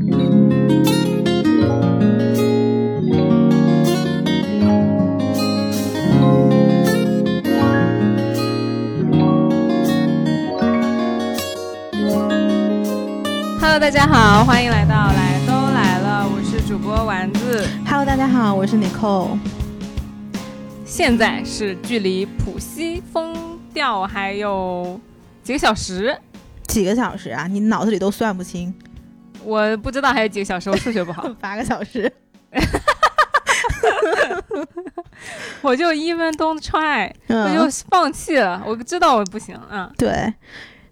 Hello，大家好，欢迎来到来都来了，我是主播丸子。Hello，大家好，我是 Nicole。现在是距离浦西封掉还有几个小时，几个小时啊？你脑子里都算不清。我不知道还有几个小时，我数学不好，八个小时。我就 even don't try，、嗯我就放弃了。我知道我不行，啊，对，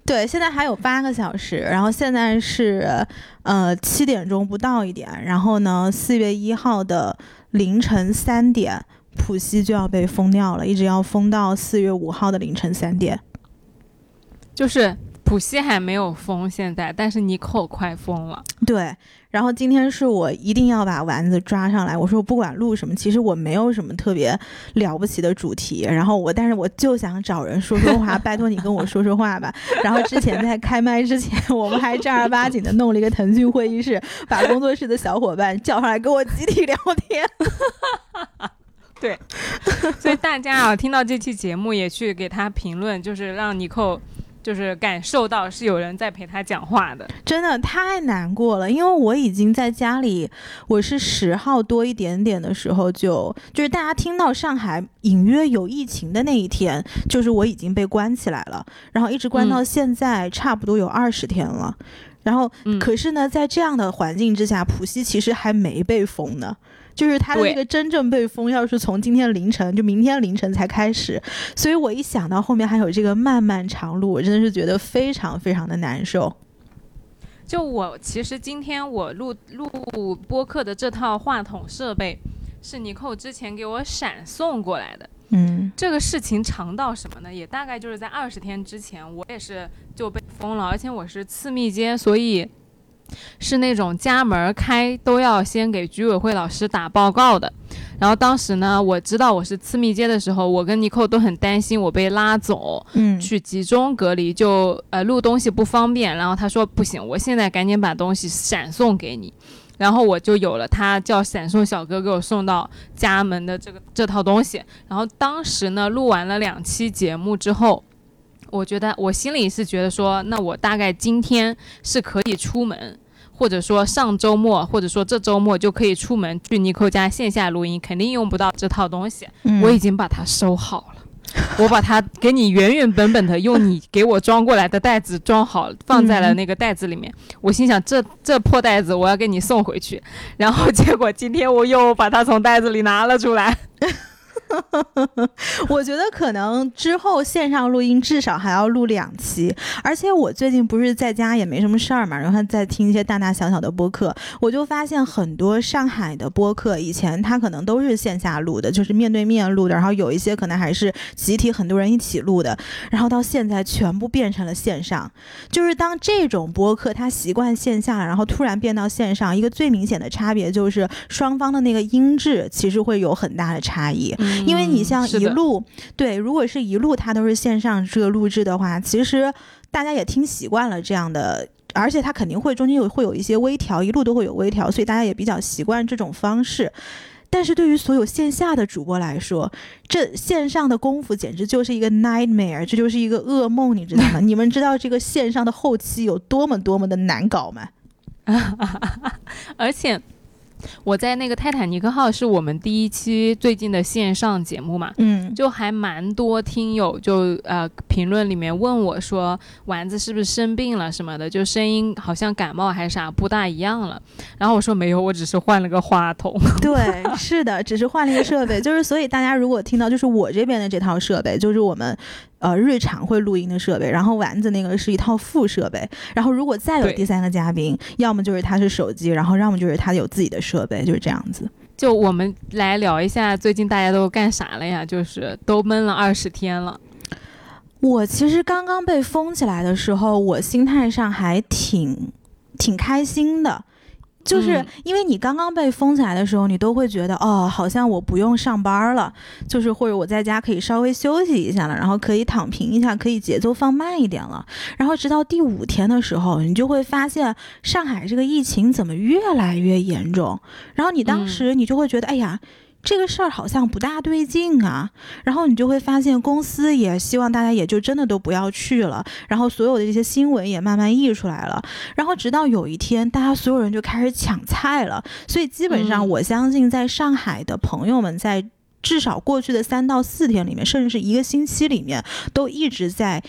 对，现在还有八个小时，然后现在是呃七点钟不到一点，然后呢，四月一号的凌晨三点，浦西就要被封掉了，一直要封到四月五号的凌晨三点。就是浦西还没有封现在，但是尼寇快封了。对，然后今天是我一定要把丸子抓上来。我说我不管录什么，其实我没有什么特别了不起的主题，然后我但是我就想找人说说话，拜托你跟我说说话吧。然后之前在开麦之前，我们还正儿八经的弄了一个腾讯会议室，把工作室的小伙伴叫上来跟我集体聊天。对所以大家啊，听到这期节目也去给他评论，就是让尼寇就是感受到是有人在陪他讲话的。真的太难过了，因为我已经在家里，我是十号多一点点的时候就，就是大家听到上海隐约有疫情的那一天，就是我已经被关起来了，然后一直关到现在，差不多有二十天了。然后，嗯，可是呢，在这样的环境之下，浦西其实还没被封呢。就是它的对这个真正被封，要是从今天凌晨，就明天凌晨才开始，所以我一想到后面还有这个漫漫长路，我真的是觉得非常非常的难受。就我其实今天我录录播客的这套话筒设备是尼寇之前给我闪送过来的。嗯这个事情长到什么呢？也大概就是在二十天之前，我也是就被封了，而且我是次密接，所以是那种家门开都要先给居委会老师打报告的。然后当时呢，我知道我是次密接的时候，我跟尼寇都很担心我被拉走，嗯去集中隔离，就呃录东西不方便。然后他说不行，我现在赶紧把东西闪送给你。然后我就有了他叫闪送小哥给我送到家门的这个这套东西。然后当时呢，录完了两期节目之后，我觉得我心里是觉得说，那我大概今天是可以出门。或者说上周末，或者说这周末就可以出门去尼寇家线下录音，肯定用不到这套东西。嗯我已经把它收好了，我把它给你原原本本的用你给我装过来的袋子装好，放在了那个袋子里面。我心想，这这破袋子我要给你送回去。然后结果今天我又把它从袋子里拿了出来。我觉得可能之后线上录音至少还要录两期，而且我最近不是在家也没什么事儿嘛，然后在听一些大大小小的播客，我就发现很多上海的播客以前它可能都是线下录的，就是面对面录的，然后有一些可能还是集体很多人一起录的，然后到现在全部变成了线上。就是当这种播客它习惯线下，然后突然变到线上，一个最明显的差别就是双方的那个音质其实会有很大的差异。因为你像一路，对，如果是一路它都是线上这个录制的话，其实大家也听习惯了这样的。而且它肯定会中间有会有一些微调，一路都会有微调，所以大家也比较习惯这种方式。但是对于所有线下的主播来说，这线上的功夫简直就是一个 nightmare，这就是一个噩梦，你知道吗？你们知道这个线上的后期有多么多么的难搞吗？而且我在那个泰坦尼克号是我们第一期最近的线上节目嘛，嗯，就还蛮多听友就呃评论里面问我说丸子是不是生病了什么的，就声音好像感冒还是啥不大一样了。然后我说没有，我只是换了个话筒。对，是的，只是换了一个设备，就是所以大家如果听到就是我这边的这套设备，就是我们呃日常会录音的设备，然后丸子那个是一套副设备，然后如果再有第三个嘉宾，要么就是他是手机，然后要么就是他有自己的设备，就是这样子。就我们来聊一下最近大家都干啥了呀？就是都闷了二十天了。我其实刚刚被封起来的时候，我心态上还挺挺开心的。就是嗯因为你刚刚被封起来的时候，你都会觉得哦，好像我不用上班了，就是或者我在家可以稍微休息一下了，然后可以躺平一下，可以节奏放慢一点了。然后直到第五天的时候，你就会发现上海这个疫情怎么越来越严重，然后你当时你就会觉得，哎呀。这个事儿好像不大对劲啊，然后你就会发现公司也希望大家也就真的都不要去了，然后所有的这些新闻也慢慢溢出来了，然后直到有一天，大家所有人就开始抢菜了，所以基本上嗯。我相信在上海的朋友们在。至少过去的三到四天里面，甚至是一个星期里面，都一直在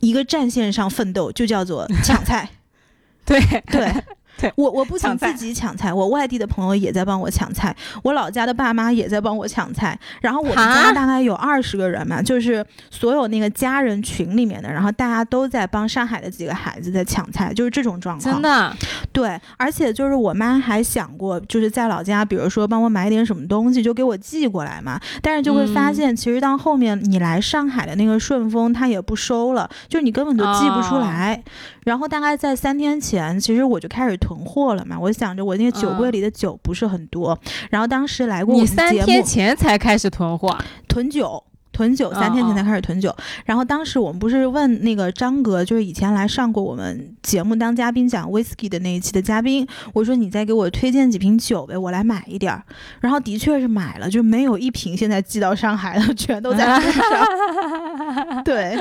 一个战线上奋斗，就叫做抢菜。对。对，对我我不想自己抢菜，我外地的朋友也在帮我抢菜，我老家的爸妈也在帮我抢菜。然后我们家大概有二十个人嘛，就是所有那个家人群里面的，然后大家都在帮上海的几个孩子在抢菜，就是这种状况。真的，对，而且就是我妈还想过，就是在老家，比如说帮我买点什么东西，就给我寄过来嘛。但是就会发嗯现，其实到后面你来上海的那个顺丰，它也不收了，就是你根本就寄不出哦来。然后大概在三天前，其实我就开始囤货了嘛。我想着我那个酒柜嗯里的酒不是很多，然后当时来过我你们节目三天前才开始囤货啊，囤酒。囤酒三天前才哦开始囤酒，然后当时我们不是问那个张哥，就是以前来上过我们节目当嘉宾讲 whisky 的那一期的嘉宾，我说你再给我推荐几瓶酒呗，我来买一点儿。然后的确是买了，就没有一瓶现在寄到上海了，全都在路上。对，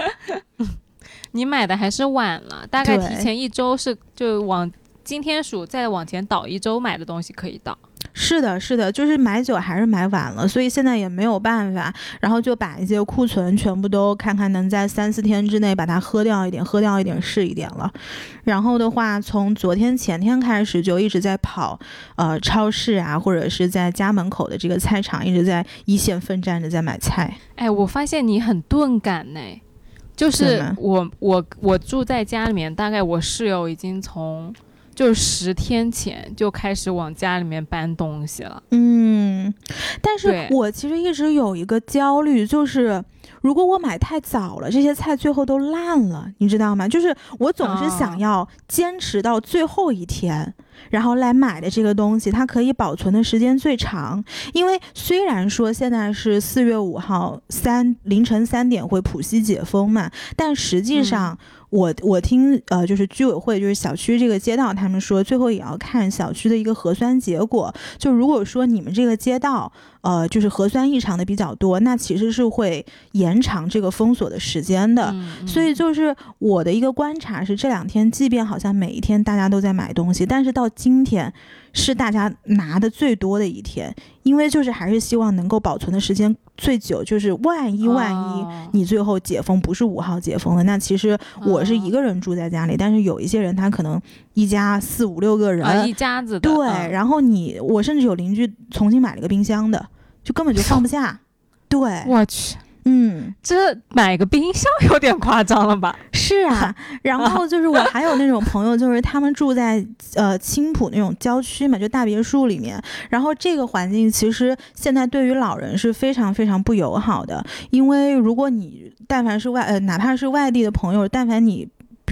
你买的还是晚了，大概提前一周是就往今天数再往前倒一周买的东西可以倒。是的，是的，就是买酒还是买晚了，所以现在也没有办法，然后就把一些库存全部都看看能在三四天之内把它喝掉一点，喝掉一点是一点了。然后的话，从昨天前天开始就一直在跑，呃，超市啊，或者是在家门口的这个菜场，一直在一线奋战着在买菜。哎，我发现你很钝感呢，就是我我我住在家里面，大概我室友已经从就是十天前就开始往家里面搬东西了。嗯，但是我其实一直有一个焦虑，就是如果我买太早了，这些菜最后都烂了，你知道吗？就是我总是想哦要坚持到最后一天。然后来买的这个东西，它可以保存的时间最长。因为虽然说现在是四月五号三凌晨三点会浦西解封嘛，但实际上我我听呃就是居委会就是小区这个街道他们说，最后也要看小区的一个核酸结果。就如果说你们这个街道，呃，就是核酸异常的比较多，那其实是会延长这个封锁的时间的。所以就是我的一个观察是，这两天即便好像每一天大家都在买东西，但是到今天是大家拿的最多的一天，因为就是还是希望能够保存的时间最久，就是万一万一。哦。你最后解封不是五号解封的，那其实我是一个人住在家里，但是有一些人他可能一家四五六个人，啊一家子的对，嗯。然后你我甚至有邻居重新买了个冰箱的，就根本就放不下。对，我去，嗯，这买个冰箱有点夸张了吧？是啊。然后就是我还有那种朋友，就是他们住在呃青浦那种郊区嘛，就大别墅里面。然后这个环境其实现在对于老人是非常非常不友好的，因为如果你但凡是外呃哪怕是外地的朋友，但凡你。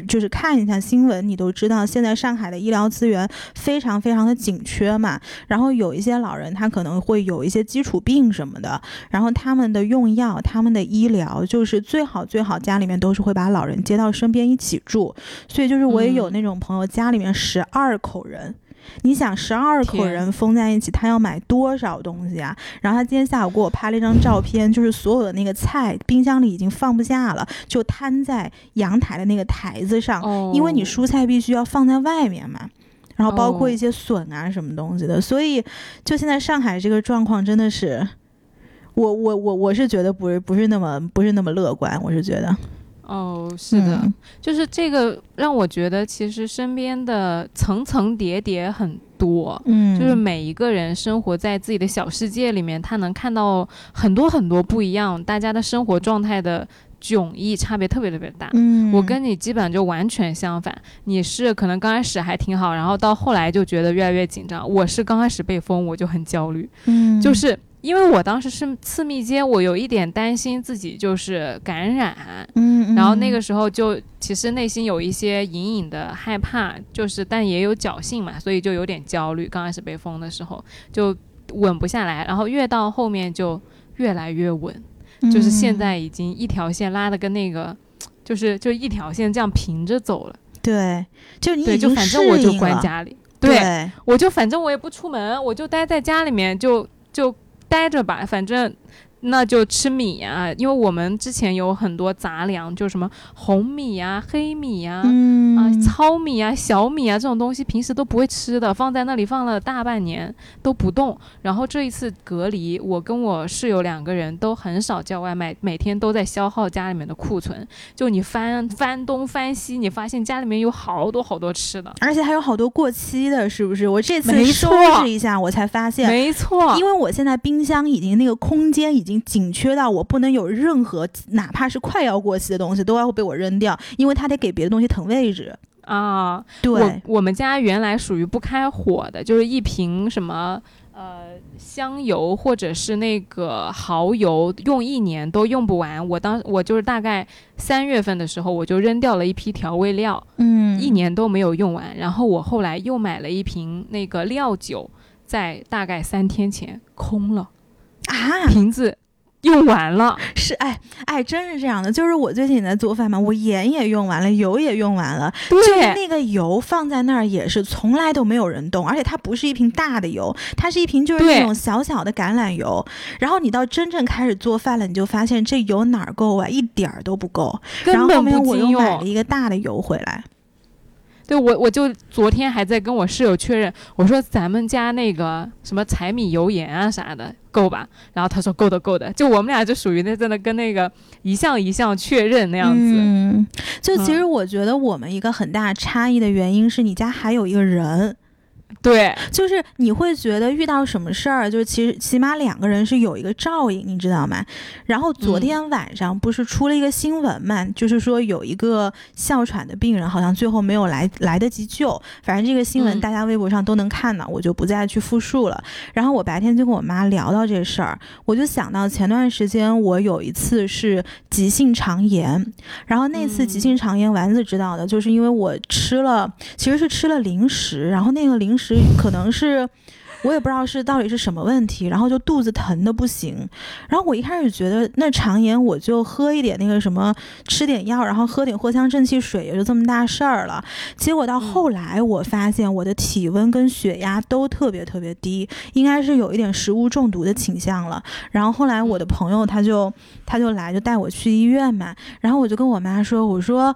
就是看一下新闻，你都知道现在上海的医疗资源非常非常的紧缺嘛。然后有一些老人他可能会有一些基础病什么的，然后他们的用药、他们的医疗，就是最好最好家里面都是会把老人接到身边一起住。所以就是我也有嗯那种朋友，家里面十二口人。你想十二口人封在一起，他要买多少东西啊？然后他今天下午给我拍了一张照片，就是所有的那个菜冰箱里已经放不下了，就摊在阳台的那个台子上，哦，因为你蔬菜必须要放在外面嘛，然后包括哦。一些笋啊什么东西的，所以就现在上海这个状况真的是，我我我我是觉得不是不是那么不是那么乐观，我是觉得哦，是的，嗯就是这个让我觉得，其实身边的层层叠叠很多。嗯，就是每一个人生活在自己的小世界里面，他能看到很多很多不一样，大家的生活状态的迥异差别特别特别大。嗯，我跟你基本上就完全相反，你是可能刚开始还挺好，然后到后来就觉得越来越紧张。我是刚开始被封我就很焦虑，嗯就是因为我当时是次密接，我有一点担心自己就是感染，嗯然后那个时候就其实内心有一些隐隐的害怕，就是但也有侥幸嘛，所以就有点焦虑。刚开始被封的时候就稳不下来，然后越到后面就越来越稳，就是现在已经一条线拉的跟那个。就是就一条线这样平着走了，对，就你对，就反正我就关家里，对，我就反正我也不出门，我就待在家里面就就待着吧，反正那就吃米啊，因为我们之前有很多杂粮，就什么红米啊、黑米啊。嗯啊，糙米啊、小米啊这种东西平时都不会吃的，放在那里放了大半年都不动。然后这一次隔离，我跟我室友两个人都很少叫外卖，每天都在消耗家里面的库存。就你翻翻东翻西，你发现家里面有好多好多吃的。而且还有好多过期的，是不是？我这次收拾一下，我才发现，没错，因为我现在冰箱已经那个空间已经紧缺到我不能有任何哪怕是快要过期的东西都要被我扔掉，因为它得给别的东西腾位置。啊，对我，我们家原来属于不开火的，就是一瓶什么呃香油或者是那个蚝油，用一年都用不完。我当我就是大概三月份的时候，我就扔掉了一批调味料，嗯，一年都没有用完。然后我后来又买了一瓶那个料酒，在大概三天前空了，啊，瓶子用完了。是哎哎，真是这样的。就是我最近在做饭嘛，我盐也用完了，油也用完了，就是对，那个油放在那儿也是从来都没有人动，而且它不是一瓶大的油，它是一瓶就是那种小小的橄榄油。然后你到真正开始做饭了，你就发现这油哪儿够啊，一点儿都不够。然后后面我又买了。一个大的油回来。对我，我就昨天还在跟我室友确认，我说咱们家那个什么柴米油盐啊啥的够吧？然后他说够的够的，就我们俩就属于那真的跟那个一项一项确认那样子。嗯，就其嗯实我觉得我们一个很大差异的原因是你家还有一个人，对，就是你会觉得遇到什么事儿，就是其实起码两个人是有一个照应，你知道吗？然后昨嗯。天晚上不是出了一个新闻嘛，就是说有一个哮喘的病人好像最后没有来来得及救，反正这个新闻嗯。大家微博上都能看到，我就不再去复述了。然后我白天就跟我妈聊到这事儿，我就想到前段时间我有一次是急性肠炎，然后那次急嗯。性肠炎丸子知道的，就是因为我吃了，其实是吃了零食，然后那个零食可能是。我也不知道是到底是什么问题，然后就肚子疼的不行。然后我一开始觉得那肠炎我就喝一点那个什么，吃点药，然后喝点藿香正气水，也就这么大事儿了。结果到后来我发现我的体温跟血压都特别特别低，应该是有一点食物中毒的倾向了。然后后来我的朋友他就他就来就带我去医院嘛，然后我就跟我妈说，我说。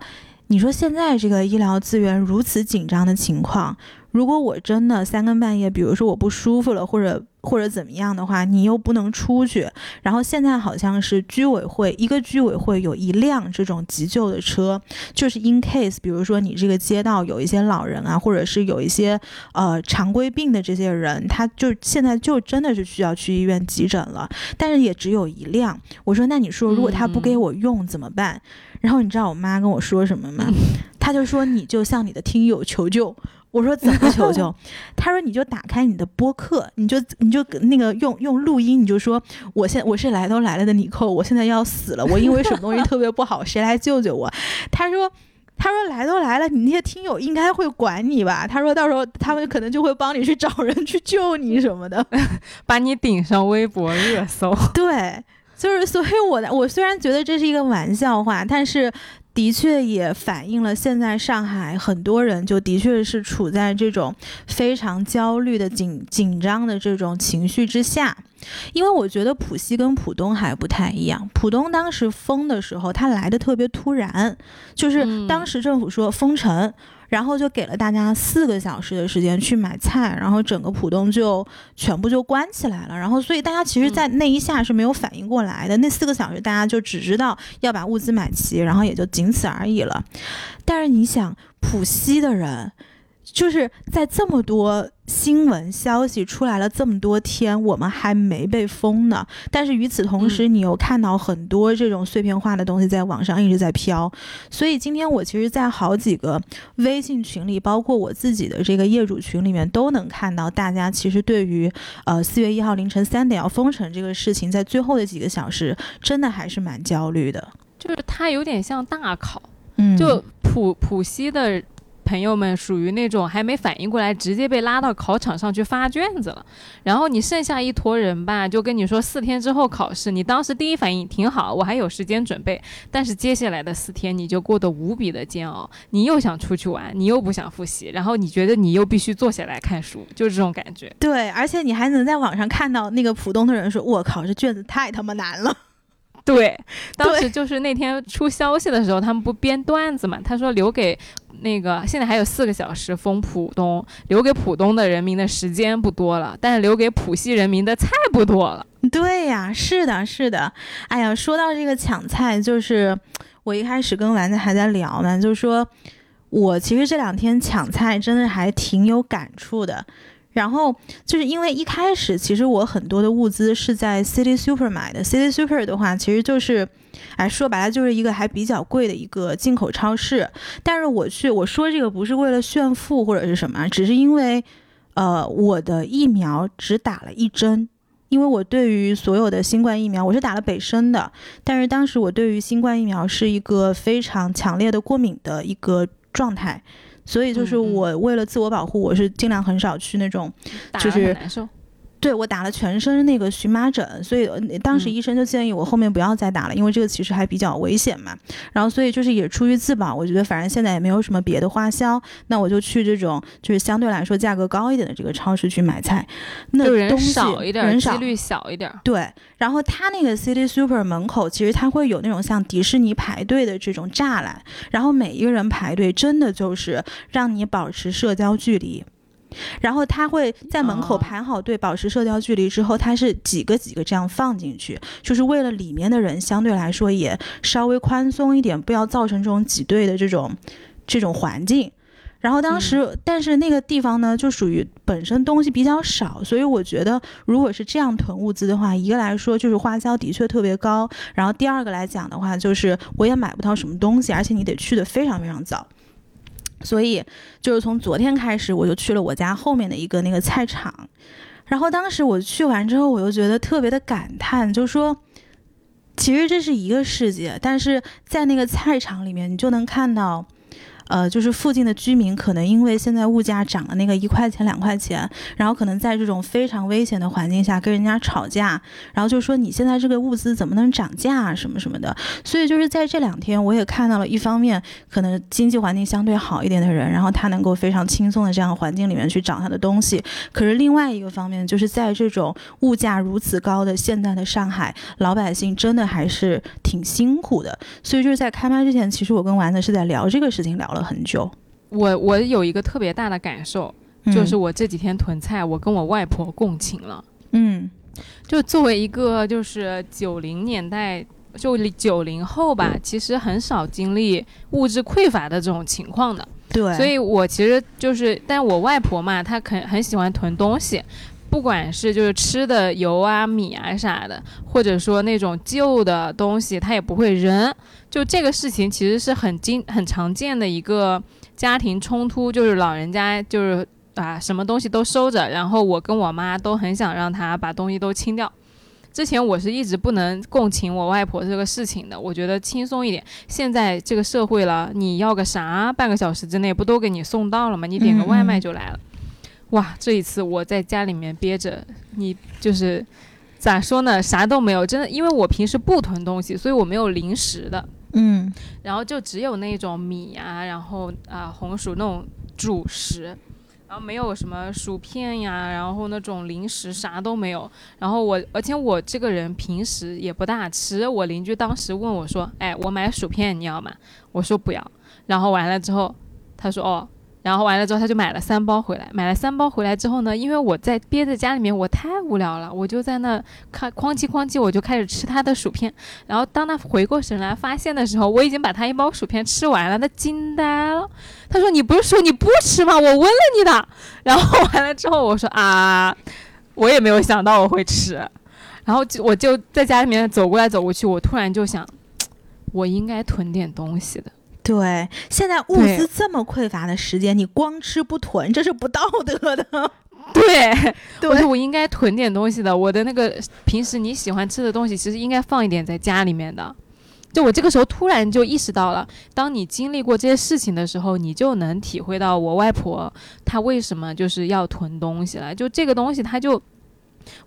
你说现在这个医疗资源如此紧张的情况，如果我真的三更半夜，比如说我不舒服了，或者或者怎么样的话，你又不能出去，然后现在好像是居委会一个居委会有一辆这种急救的车，就是 in case，比如说你这个街道有一些老人啊，或者是有一些呃常规病的这些人，他就现在就真的是需要去医院急诊了，但是也只有一辆。我说那你说如果他不给我用怎么办？然后你知道我妈跟我说什么吗？她就说你就向你的听友求救。我说怎么求救？他说你就打开你的播客，你就你就那个用用录音，你就说我现我是来都来了的尼寇，我现在要死了，我因为什么东西特别不好，谁来救救我？他说。他说来都来了，你那些听友应该会管你吧？他说到时候他们可能就会帮你去找人去救你什么的。把你顶上微博热搜。对，就是所以我的我虽然觉得这是一个玩笑话，但是的确也反映了现在上海很多人就的确是处在这种非常焦虑的紧紧张的这种情绪之下。因为我觉得浦西跟浦东还不太一样，浦东当时封的时候，它来的特别突然，就是嗯当时政府说封城。然后就给了大家四个小时的时间去买菜，然后整个浦东就全部就关起来了。然后所以大家其实，在那一下是没有反应过来的。那四个小时，大家就只知道要把物资买齐，然后也就仅此而已了。但是你想，浦西的人。就是在这么多新闻消息出来了这么多天，我们还没被封呢。但是与此同时，你又看到很多这种碎片化的东西在网上一直在飘。所以今天我其实，在好几个微信群里，包括我自己的这个业主群里面，都能看到大家其实对于呃四月一号凌晨三点要封城这个事情，在最后的几个小时，真的还是蛮焦虑的。就是它有点像大考，嗯，就浦浦西的朋友们属于那种还没反应过来，直接被拉到考场上去发卷子了。然后你剩下一坨人吧，就跟你说四天之后考试。你当时第一反应挺好，我还有时间准备。但是接下来的四天你就过得无比的煎熬，你又想出去玩，你又不想复习，然后你觉得你又必须坐下来看书，就是这种感觉。对，而且你还能在网上看到那个浦东的人说：“我靠，这卷子太他妈难了。”对，当时就是那天出消息的时候，他们不编段子嘛？他说留给那个现在还有四个小时封浦东，留给浦东的人民的时间不多了，但是留给浦西人民的菜不多了。对呀，是的，是的。哎呀，说到这个抢菜，就是我一开始跟丸子还在聊呢，就是说我其实这两天抢菜真的还挺有感触的。然后就是因为一开始，其实我很多的物资是在 City Super 买的。City Super 的话，其实就是，哎，说白了就是一个还比较贵的一个进口超市。但是我去，我说这个不是为了炫富或者是什么，只是因为，呃，我的疫苗只打了一针，因为我对于所有的新冠疫苗，我是打了北生的，但是当时我对于新冠疫苗是一个非常强烈的过敏的一个状态。所以就是我为了自我保护，我是尽量很少去那种，就是。对我打了全身那个荨麻疹，所以当时医生就建议我后面不要再打了，因为这个其实还比较危险嘛。然后所以就是也出于自保，我觉得反正现在也没有什么别的花销，那我就去这种就是相对来说价格高一点的这个超市去买菜。那人少一点，人少，几率小一点。对，然后他那个 City Super 门口其实他会有那种像迪士尼排队的这种栅栏，然后每一个人排队真的就是让你保持社交距离。然后他会在门口排好队，保持社交距离之后，他是几个几个这样放进去，就是为了里面的人相对来说也稍微宽松一点，不要造成这种挤兑的这种这种环境。然后当时，但是那个地方呢，就属于本身东西比较少，所以我觉得如果是这样囤物资的话，一个来说就是花销的确特别高，然后第二个来讲的话，就是我也买不到什么东西，而且你得去的非常非常早。所以，就是从昨天开始，我就去了我家后面的一个那个菜场，然后当时我去完之后，我又觉得特别的感叹，就说，其实这是一个世界，但是在那个菜场里面，你就能看到。呃，就是附近的居民可能因为现在物价涨了那个一块钱两块钱，然后可能在这种非常危险的环境下跟人家吵架，然后就说你现在这个物资怎么能涨价啊什么什么的。所以就是在这两天，我也看到了一方面可能经济环境相对好一点的人，然后他能够非常轻松的这样环境里面去找他的东西。可是另外一个方面，就是在这种物价如此高的现在的上海，老百姓真的还是挺辛苦的。所以就是在开麦之前，其实我跟丸子是在聊这个事情，聊了。很久，我我有一个特别大的感受，就是我这几天囤菜，我跟我外婆共情了。嗯，就作为一个就是九零年代，就九零后吧，其实很少经历物质匮乏的这种情况的。对，所以我其实就是，但我外婆嘛，她肯很喜欢囤东西。不管是就是吃的油啊米啊啥的，或者说那种旧的东西，她也不会扔。就这个事情其实是很经很常见的一个家庭冲突，就是老人家就是啊什么东西都收着，然后我跟我妈都很想让他把东西都清掉。之前我是一直不能共情我外婆这个事情的，我觉得轻松一点。现在这个社会了，你要个啥，半个小时之内不都给你送到了吗？你点个外卖就来了。哇，这一次我在家里面憋着，你就是咋说呢？啥都没有，真的，因为我平时不囤东西，所以我没有零食的。嗯，然后就只有那种米啊，然后啊红薯那种主食，然后没有什么薯片呀，然后那种零食啥都没有。然后我，而且我这个人平时也不大吃。我邻居当时问我说：“哎，我买薯片你要吗？”我说不要。然后完了之后，他说：“哦。”然后完了之后，他就买了三包回来。买了三包回来之后呢，因为我在憋在家里面，我太无聊了，我就在那看哐叽哐叽，我就开始吃他的薯片。然后当他回过神来发现的时候，我已经把他一包薯片吃完了，他惊呆了。他说：“你不是说你不吃吗？我问了你的。”然后完了之后，我说：“啊，我也没有想到我会吃。”然后就我就在家里面走过来走过去，我突然就想，我应该囤点东西的。对，现在物资这么匮乏的时间，你光吃不囤，这是不道德的。对，对我说我应该囤点东西的。我的那个平时你喜欢吃的东西，其实应该放一点在家里面的。就我这个时候突然就意识到了，当你经历过这些事情的时候，你就能体会到我外婆她为什么就是要囤东西了。就这个东西，它就。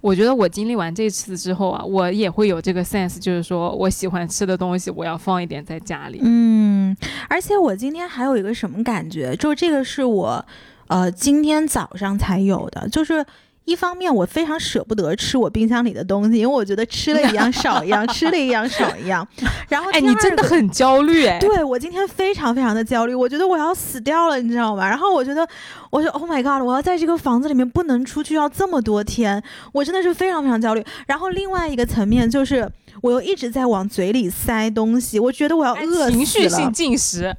我觉得我经历完这次之后啊，我也会有这个 sense，就是说我喜欢吃的东西，我要放一点在家里。嗯，而且我今天还有一个什么感觉，就这个是我，呃，今天早上才有的，就是。一方面，我非常舍不得吃我冰箱里的东西，因为我觉得吃了一样 少一样，吃了一样少一样。然后，哎，你真的很焦虑哎。对我今天非常非常的焦虑，我觉得我要死掉了，你知道吗？然后我觉得，我说 Oh my God，我要在这个房子里面不能出去，要这么多天，我真的是非常非常焦虑。然后另外一个层面就是，我又一直在往嘴里塞东西，我觉得我要饿死了。情绪性进食。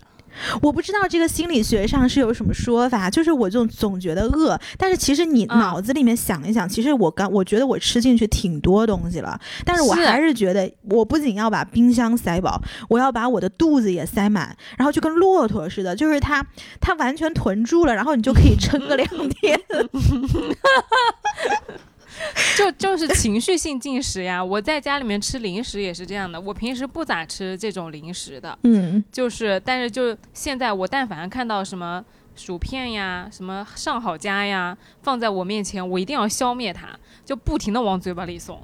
我不知道这个心理学上是有什么说法，就是我就总觉得饿，但是其实你脑子里面想一想，其实我刚我觉得我吃进去挺多东西了，但是我还是觉得我不仅要把冰箱塞饱，我要把我的肚子也塞满，然后就跟骆驼似的，就是它它完全囤住了，然后你就可以撑个两天。就就是情绪性进食呀！我在家里面吃零食也是这样的，我平时不咋吃这种零食的，嗯，就是但是就现在我但凡看到什么薯片呀、什么上好佳呀放在我面前，我一定要消灭它，就不停的往嘴巴里送。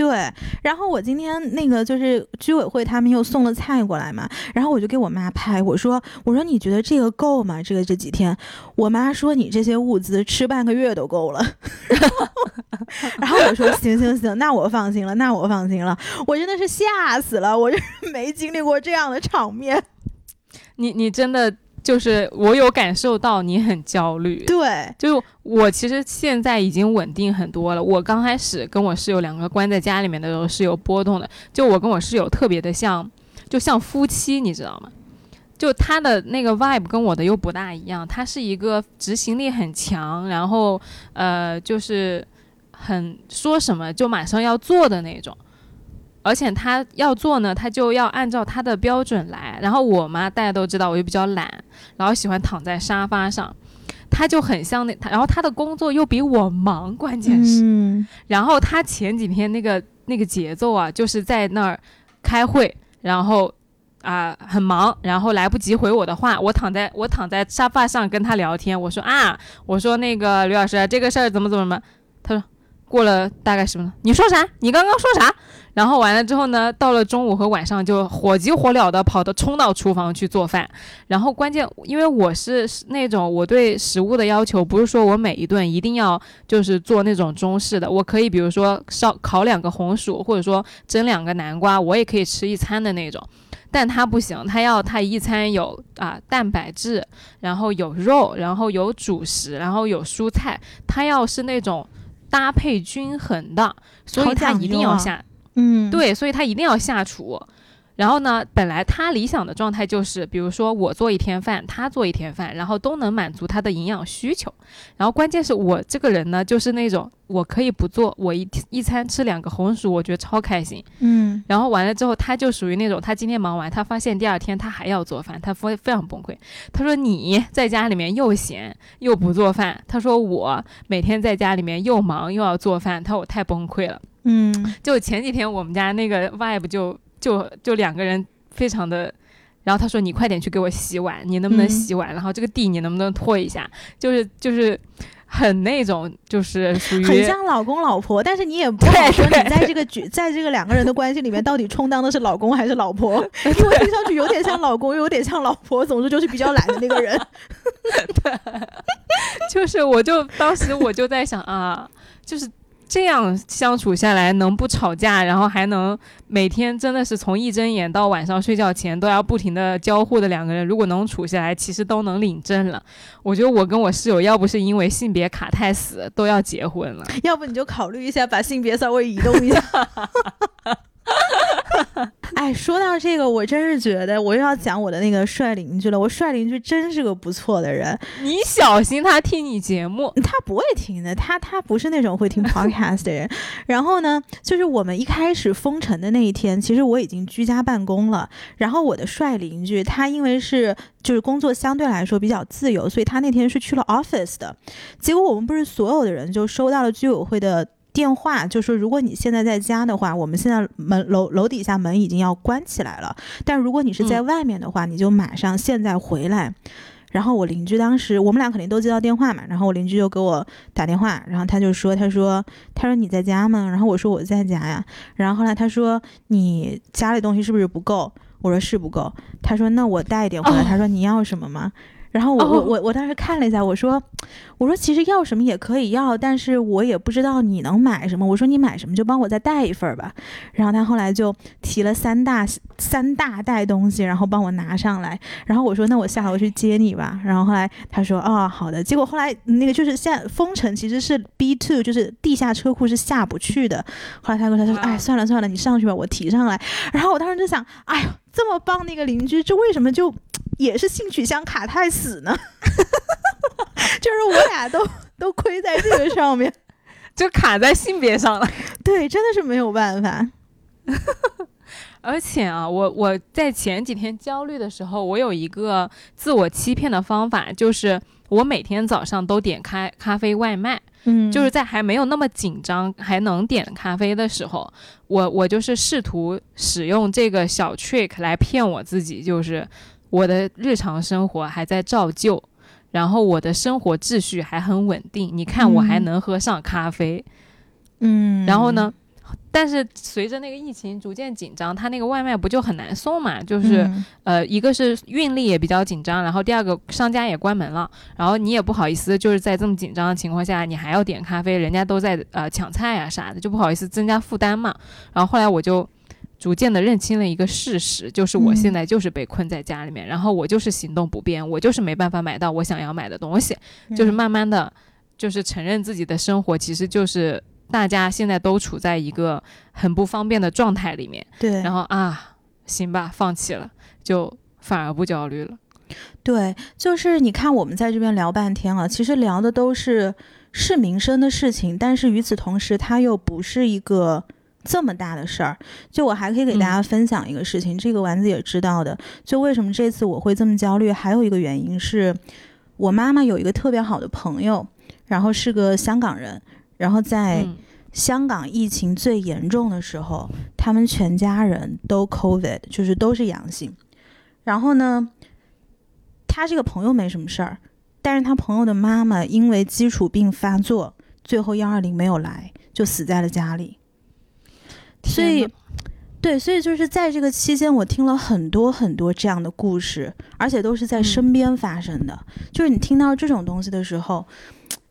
对，然后我今天那个就是居委会他们又送了菜过来嘛，然后我就给我妈拍，我说我说你觉得这个够吗？这个这几天，我妈说你这些物资吃半个月都够了，然后我说行行行，那我放心了，那我放心了，我真的是吓死了，我是没经历过这样的场面，你你真的。就是我有感受到你很焦虑，对，就我其实现在已经稳定很多了。我刚开始跟我室友两个关在家里面的时候是有波动的，就我跟我室友特别的像，就像夫妻，你知道吗？就他的那个 vibe 跟我的又不大一样，他是一个执行力很强，然后呃，就是很说什么就马上要做的那种。而且他要做呢，他就要按照他的标准来。然后我嘛，大家都知道，我就比较懒，然后喜欢躺在沙发上。他就很像那，然后他的工作又比我忙，关键是。然后他前几天那个那个节奏啊，就是在那儿开会，然后啊很忙，然后来不及回我的话，我躺在我躺在沙发上跟他聊天，我说啊，我说那个刘老师这个事儿怎么怎么怎么，他说过了大概什么？你说啥？你刚刚说啥？然后完了之后呢，到了中午和晚上就火急火燎的跑到冲到厨房去做饭。然后关键，因为我是那种我对食物的要求不是说我每一顿一定要就是做那种中式的，我可以比如说烧烤两个红薯，或者说蒸两个南瓜，我也可以吃一餐的那种。但他不行，他要他一餐有啊蛋白质，然后有肉，然后有主食，然后有蔬菜，他要是那种搭配均衡的，所以他一定要下。嗯，对，所以他一定要下厨。然后呢，本来他理想的状态就是，比如说我做一天饭，他做一天饭，然后都能满足他的营养需求。然后关键是我这个人呢，就是那种我可以不做，我一一餐吃两个红薯，我觉得超开心。嗯。然后完了之后，他就属于那种，他今天忙完，他发现第二天他还要做饭，他非非常崩溃。他说你在家里面又闲又不做饭，他说我每天在家里面又忙又要做饭，他说我太崩溃了。嗯，就前几天我们家那个 vibe 就就就两个人非常的，然后他说你快点去给我洗碗，你能不能洗碗？然后这个地你能不能拖一下？就是就是很那种就是属于很像老公老婆，但是你也不好说你在这个局在这个两个人的关系里面到底充当的是老公还是老婆？因为听上去有点像老公，又有点像老婆，总之就是比较懒的那个人。对，就是我就当时我就在想啊，就是。这样相处下来，能不吵架，然后还能每天真的是从一睁眼到晚上睡觉前都要不停的交互的两个人，如果能处下来，其实都能领证了。我觉得我跟我室友要不是因为性别卡太死，都要结婚了。要不你就考虑一下把性别稍微移动一下。哎，说到这个，我真是觉得我又要讲我的那个帅邻居了。我帅邻居真是个不错的人，你小心他听你节目，他不会听的，他他不是那种会听 podcast 的人。然后呢，就是我们一开始封城的那一天，其实我已经居家办公了。然后我的帅邻居他因为是就是工作相对来说比较自由，所以他那天是去了 office 的。结果我们不是所有的人就收到了居委会的。电话就说，如果你现在在家的话，我们现在门楼楼底下门已经要关起来了。但如果你是在外面的话，你就马上现在回来。然后我邻居当时，我们俩肯定都接到电话嘛。然后我邻居就给我打电话，然后他就说，他说，他说你在家吗？然后我说我在家呀。然后后来他说，你家里东西是不是不够？我说是不够。他说那我带一点回来。他说你要什么吗？然后我我我我当时看了一下，我说，我说其实要什么也可以要，但是我也不知道你能买什么。我说你买什么就帮我再带一份吧。然后他后来就提了三大三大袋东西，然后帮我拿上来。然后我说那我下楼去接你吧。然后后来他说哦好的。结果后来那个就是现在封城其实是 B two，就是地下车库是下不去的。后来他跟他说哎算了算了，你上去吧，我提上来。然后我当时就想，哎呦这么棒的一个邻居，这为什么就？也是性取向卡太死呢，就是我俩都都亏在这个上面，就卡在性别上了。对，真的是没有办法。而且啊，我我在前几天焦虑的时候，我有一个自我欺骗的方法，就是我每天早上都点开咖啡外卖。嗯，就是在还没有那么紧张，还能点咖啡的时候，我我就是试图使用这个小 trick 来骗我自己，就是。我的日常生活还在照旧，然后我的生活秩序还很稳定。你看，我还能喝上咖啡，嗯。然后呢？但是随着那个疫情逐渐紧张，他那个外卖不就很难送嘛？就是呃，一个是运力也比较紧张，然后第二个商家也关门了，然后你也不好意思，就是在这么紧张的情况下，你还要点咖啡，人家都在呃抢菜啊啥的，就不好意思增加负担嘛。然后后来我就。逐渐的认清了一个事实，就是我现在就是被困在家里面，然后我就是行动不便，我就是没办法买到我想要买的东西，就是慢慢的，就是承认自己的生活其实就是大家现在都处在一个很不方便的状态里面。对，然后啊，行吧，放弃了，就反而不焦虑了。对，就是你看我们在这边聊半天了，其实聊的都是是民生的事情，但是与此同时，它又不是一个。这么大的事儿，就我还可以给大家分享一个事情，这个丸子也知道的。就为什么这次我会这么焦虑，还有一个原因是，我妈妈有一个特别好的朋友，然后是个香港人，然后在香港疫情最严重的时候，他们全家人都 COVID，就是都是阳性。然后呢，他这个朋友没什么事儿，但是他朋友的妈妈因为基础病发作，最后幺二零没有来，就死在了家里。所以，对，所以就是在这个期间，我听了很多很多这样的故事，而且都是在身边发生的。就是你听到这种东西的时候，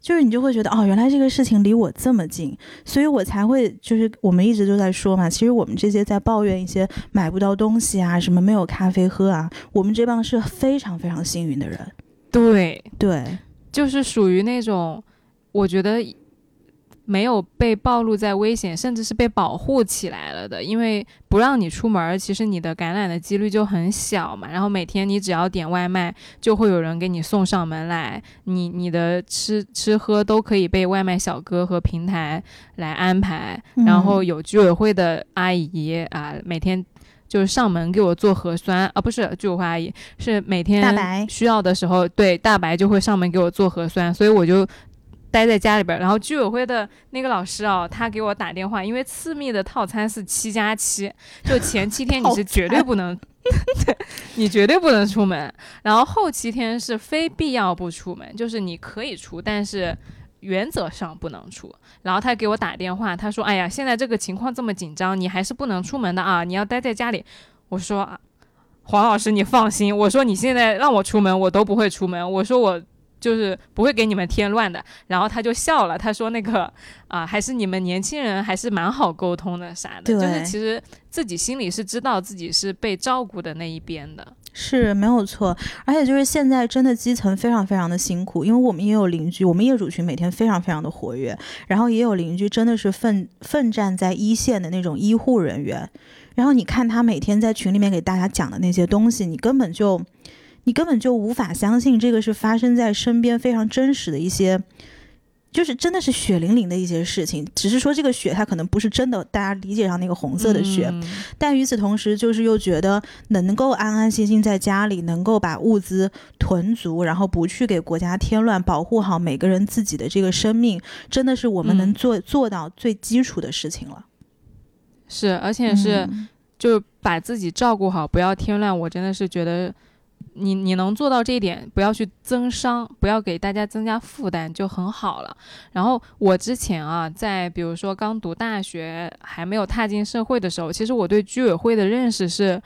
就是你就会觉得，哦，原来这个事情离我这么近，所以我才会就是我们一直都在说嘛，其实我们这些在抱怨一些买不到东西啊，什么没有咖啡喝啊，我们这帮是非常非常幸运的人。对对，就是属于那种，我觉得。没有被暴露在危险，甚至是被保护起来了的，因为不让你出门，其实你的感染的几率就很小嘛。然后每天你只要点外卖，就会有人给你送上门来，你你的吃吃喝都可以被外卖小哥和平台来安排。然后有居委会的阿姨啊，每天就是上门给我做核酸啊，不是居委会阿姨，是每天需要的时候，对大白就会上门给我做核酸，所以我就。待在家里边，然后居委会的那个老师啊，他给我打电话，因为次密的套餐是七加七，就前七天你是绝对不能，对，你绝对不能出门，然后后七天是非必要不出门，就是你可以出，但是原则上不能出。然后他给我打电话，他说：“哎呀，现在这个情况这么紧张，你还是不能出门的啊，你要待在家里。”我说：“黄老师，你放心，我说你现在让我出门，我都不会出门。我说我。”就是不会给你们添乱的。然后他就笑了，他说那个 啊，还是你们年轻人还是蛮好沟通的啥的，就是其实自己心里是知道自己是被照顾的那一边的。是没有错，而且就是现在真的基层非常非常的辛苦，因为我们也有邻居，我们业主群每天非常非常的活跃，然后也有邻居真的是奋奋战在一线的那种医护人员，然后你看他每天在群里面给大家讲的那些东西，你根本就你根本就无法相信这个是发生在身边非常真实的一些。就是真的是血淋淋的一些事情，只是说这个血它可能不是真的，大家理解上那个红色的血，但与此同时，就是又觉得能够安安心心在家里，能够把物资囤足，然后不去给国家添乱，保护好每个人自己的这个生命，真的是我们能做做到最基础的事情了。是，而且是就把自己照顾好，不要添乱。我真的是觉得。你你能做到这一点，不要去增伤，不要给大家增加负担就很好了。然后我之前啊，在比如说刚读大学还没有踏进社会的时候，其实我对居委会的认识是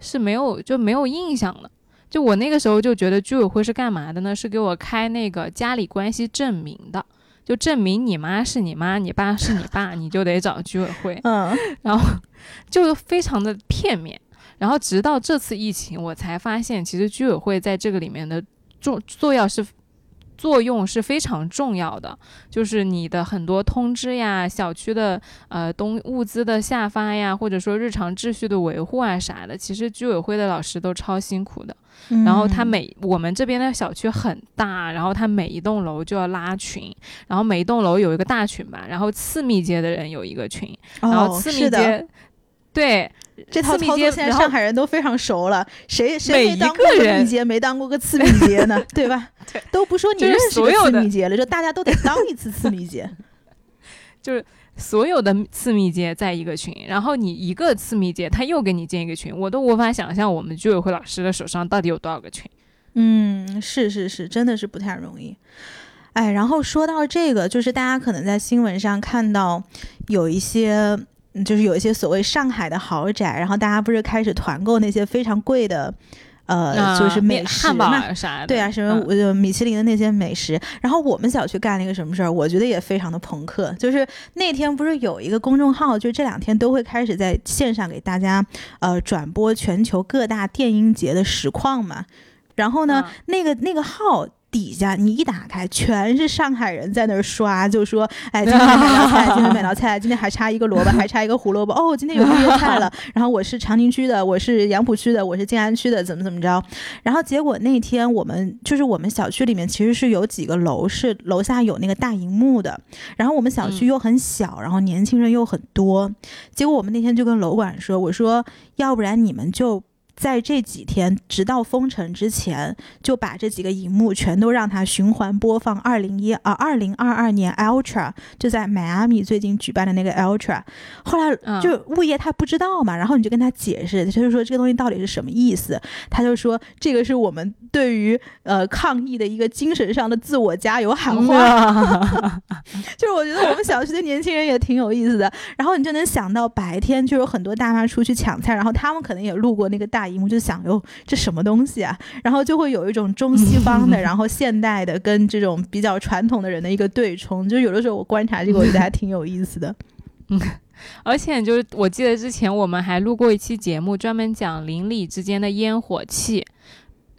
是没有就没有印象的。就我那个时候就觉得居委会是干嘛的呢？是给我开那个家里关系证明的，就证明你妈是你妈，你爸是你爸，你就得找居委会。嗯，然后就非常的片面。然后直到这次疫情，我才发现，其实居委会在这个里面的重作要是作用是非常重要的。就是你的很多通知呀、小区的呃东物资的下发呀，或者说日常秩序的维护啊啥的，其实居委会的老师都超辛苦的。然后他每我们这边的小区很大，然后他每一栋楼就要拉群，然后每一栋楼有一个大群吧，然后次密接的人有一个群，然后次密接对。这套操作现在上海人都非常熟了，谁谁没当过次密接，没当过个次密接呢？对吧？都不说你认识次密接了，就大家都得当一次次密接。就是所有的次密接在一个群，然后你一个次密接，他又给你建一个群，我都无法想象我们居委会老师的手上到底有多少个群。嗯，是是是，真的是不太容易。哎，然后说到这个，就是大家可能在新闻上看到有一些。就是有一些所谓上海的豪宅，然后大家不是开始团购那些非常贵的，呃，就是美食嘛，啥的，对啊，什么米其林的那些美食。然后我们小区干了一个什么事儿，我觉得也非常的朋克。就是那天不是有一个公众号，就这两天都会开始在线上给大家呃转播全球各大电音节的实况嘛。然后呢，那个那个号。底下你一打开，全是上海人在那儿刷，就说：“哎，今天买道菜，今天买道菜，今天还差一个萝卜，还差一个胡萝卜。哦，今天有粤菜了。然后我是长宁区的，我是杨浦区的，我是静安区的，怎么怎么着？然后结果那天我们就是我们小区里面其实是有几个楼是楼下有那个大荧幕的，然后我们小区又很小，然后年轻人又很多，结果我们那天就跟楼管说：我说要不然你们就。在这几天，直到封城之前，就把这几个荧幕全都让它循环播放。二零一啊，二零二二年 Ultra 就在迈阿密最近举办的那个 Ultra，后来就物业他不知道嘛，然后你就跟他解释，他就说这个东西到底是什么意思？他就说这个是我们对于呃抗疫的一个精神上的自我加油喊话。就是我觉得我们小区的年轻人也挺有意思的，然后你就能想到白天就有很多大妈出去抢菜，然后他们可能也路过那个大。荧幕就想哟，这什么东西啊？然后就会有一种中西方的，然后现代的跟这种比较传统的人的一个对冲。就有的时候我观察这个，我觉得还挺有意思的。嗯，而且就是我记得之前我们还录过一期节目，专门讲邻里之间的烟火气。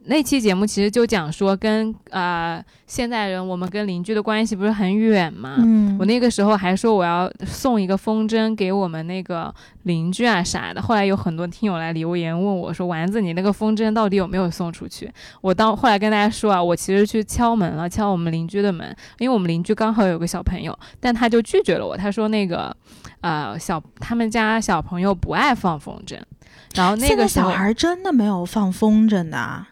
那期节目其实就讲说，跟啊现代人，我们跟邻居的关系不是很远嘛。嗯。我那个时候还说我要送一个风筝给我们那个邻居啊啥的。后来有很多听友来留言问我说：“丸子，你那个风筝到底有没有送出去？”我当后来跟大家说啊，我其实去敲门了，敲我们邻居的门，因为我们邻居刚好有个小朋友，但他就拒绝了我。他说那个，呃，小他们家小朋友不爱放风筝。然后那个小孩真的没有放风筝的。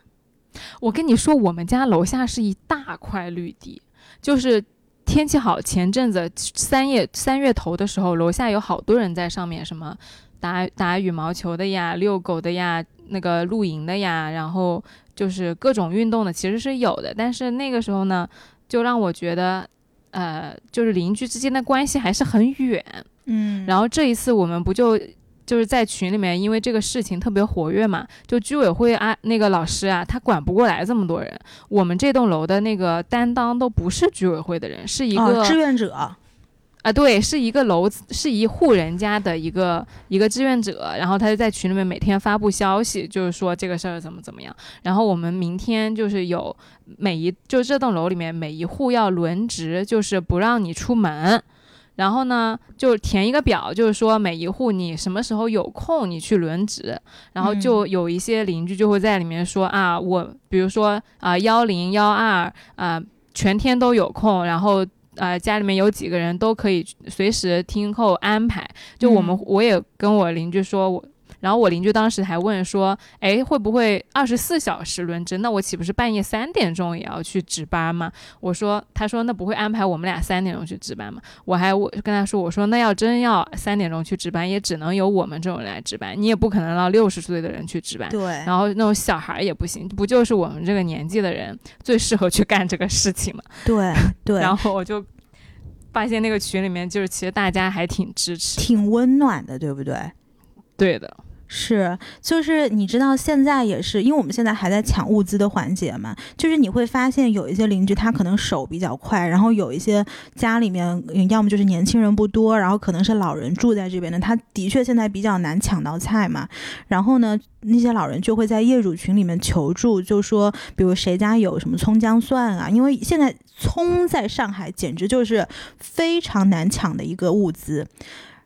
我跟你说，我们家楼下是一大块绿地，就是天气好，前阵子三月三月头的时候，楼下有好多人在上面什么打打羽毛球的呀、遛狗的呀、那个露营的呀，然后就是各种运动的，其实是有的。但是那个时候呢，就让我觉得，呃，就是邻居之间的关系还是很远。嗯，然后这一次我们不就。就是在群里面，因为这个事情特别活跃嘛，就居委会啊那个老师啊，他管不过来这么多人。我们这栋楼的那个担当都不是居委会的人，是一个志愿者啊，对，是一个楼是一户人家的一个一个志愿者，然后他就在群里面每天发布消息，就是说这个事儿怎么怎么样。然后我们明天就是有每一就这栋楼里面每一户要轮值，就是不让你出门。然后呢，就填一个表，就是说每一户你什么时候有空你去轮值，然后就有一些邻居就会在里面说啊，我比如说啊幺零幺二啊全天都有空，然后呃家里面有几个人都可以随时听候安排。就我们我也跟我邻居说我。然后我邻居当时还问说：“哎，会不会二十四小时轮值？那我岂不是半夜三点钟也要去值班吗？”我说：“他说那不会安排我们俩三点钟去值班吗？”我还我跟他说：“我说那要真要三点钟去值班，也只能由我们这种人来值班，你也不可能让六十岁的人去值班。对，然后那种小孩也不行，不就是我们这个年纪的人最适合去干这个事情吗？对 对。然后我就发现那个群里面就是其实大家还挺支持，挺温暖的，对不对？对的。是，就是你知道现在也是，因为我们现在还在抢物资的环节嘛，就是你会发现有一些邻居他可能手比较快，然后有一些家里面要么就是年轻人不多，然后可能是老人住在这边的，他的确现在比较难抢到菜嘛。然后呢，那些老人就会在业主群里面求助，就说比如谁家有什么葱姜蒜啊，因为现在葱在上海简直就是非常难抢的一个物资。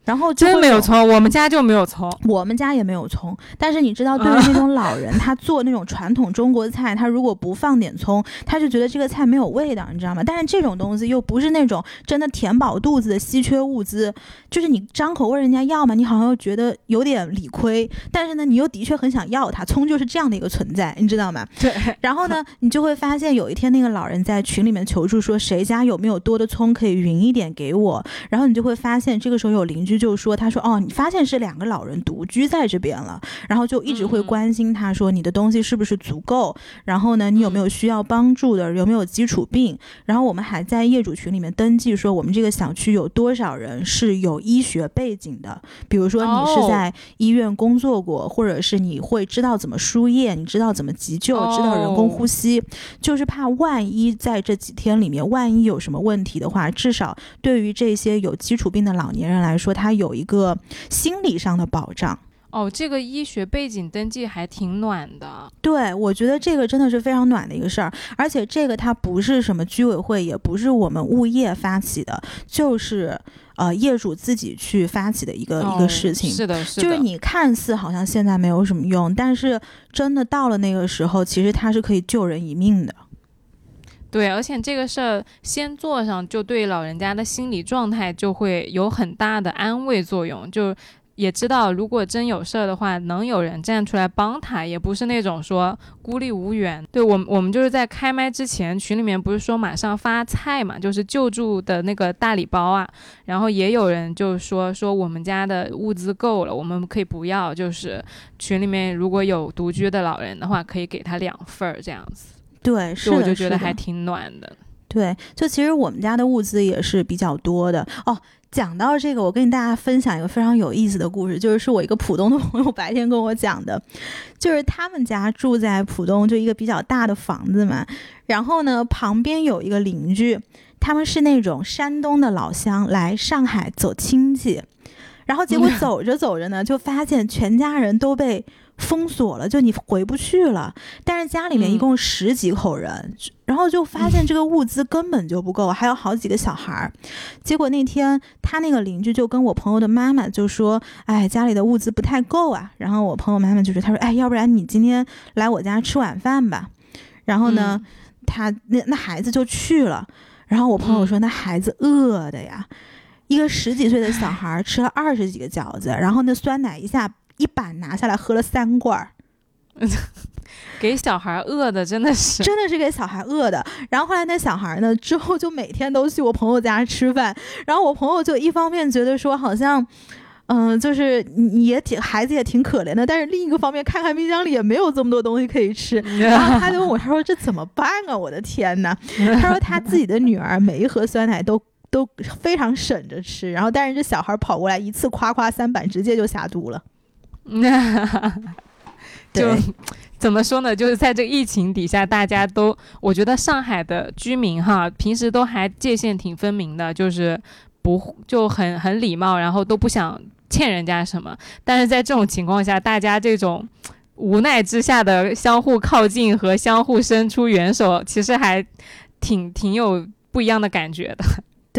然后真没有葱，我们家就没有葱，我们家也没有葱。但是你知道，对于那种 老人，他做那种传统中国菜，他如果不放点葱，他就觉得这个菜没有味道，你知道吗？但是这种东西又不是那种真的填饱肚子的稀缺物资，就是你张口问人家要嘛，你好像又觉得有点理亏，但是呢，你又的确很想要它。葱就是这样的一个存在，你知道吗？对。然后呢，你就会发现有一天那个老人在群里面求助，说谁家有没有多的葱可以匀一点给我。然后你就会发现这个时候有邻居。就说，他说，哦，你发现是两个老人独居在这边了，然后就一直会关心他，说你的东西是不是足够，然后呢，你有没有需要帮助的，有没有基础病，然后我们还在业主群里面登记，说我们这个小区有多少人是有医学背景的，比如说你是在医院工作过，或者是你会知道怎么输液，你知道怎么急救，知道人工呼吸，就是怕万一在这几天里面，万一有什么问题的话，至少对于这些有基础病的老年人来说，他。他有一个心理上的保障哦，这个医学背景登记还挺暖的。对，我觉得这个真的是非常暖的一个事儿，而且这个它不是什么居委会，也不是我们物业发起的，就是呃业主自己去发起的一个一个事情。是的，是的。就是你看似好像现在没有什么用，但是真的到了那个时候，其实它是可以救人一命的。对，而且这个事儿先做上，就对老人家的心理状态就会有很大的安慰作用。就也知道，如果真有事儿的话，能有人站出来帮他，也不是那种说孤立无援。对我，我们就是在开麦之前，群里面不是说马上发菜嘛，就是救助的那个大礼包啊。然后也有人就说说我们家的物资够了，我们可以不要。就是群里面如果有独居的老人的话，可以给他两份儿这样子。对，是我就觉得还挺暖的。对，就其实我们家的物资也是比较多的哦。讲到这个，我跟大家分享一个非常有意思的故事，就是是我一个浦东的朋友白天跟我讲的，就是他们家住在浦东，就一个比较大的房子嘛。然后呢，旁边有一个邻居，他们是那种山东的老乡来上海走亲戚，然后结果走着走着呢，就发现全家人都被。封锁了，就你回不去了。但是家里面一共十几口人，然后就发现这个物资根本就不够，还有好几个小孩儿。结果那天他那个邻居就跟我朋友的妈妈就说：“哎，家里的物资不太够啊。”然后我朋友妈妈就说：“他说，哎，要不然你今天来我家吃晚饭吧。”然后呢，他那那孩子就去了。然后我朋友说：“那孩子饿的呀，一个十几岁的小孩吃了二十几个饺子，然后那酸奶一下。”一板拿下来喝了三罐儿，给小孩饿的真的是，真的是给小孩饿的。然后后来那小孩呢，之后就每天都去我朋友家吃饭。然后我朋友就一方面觉得说，好像，嗯，就是也挺孩子也挺可怜的，但是另一个方面，看看冰箱里也没有这么多东西可以吃。然后他就问我，他说这怎么办啊？我的天呐，他说他自己的女儿每一盒酸奶都都非常省着吃，然后但是这小孩跑过来一次夸夸三板，直接就下肚了。就 怎么说呢？就是在这个疫情底下，大家都，我觉得上海的居民哈，平时都还界限挺分明的，就是不就很很礼貌，然后都不想欠人家什么。但是在这种情况下，大家这种无奈之下的相互靠近和相互伸出援手，其实还挺挺有不一样的感觉的。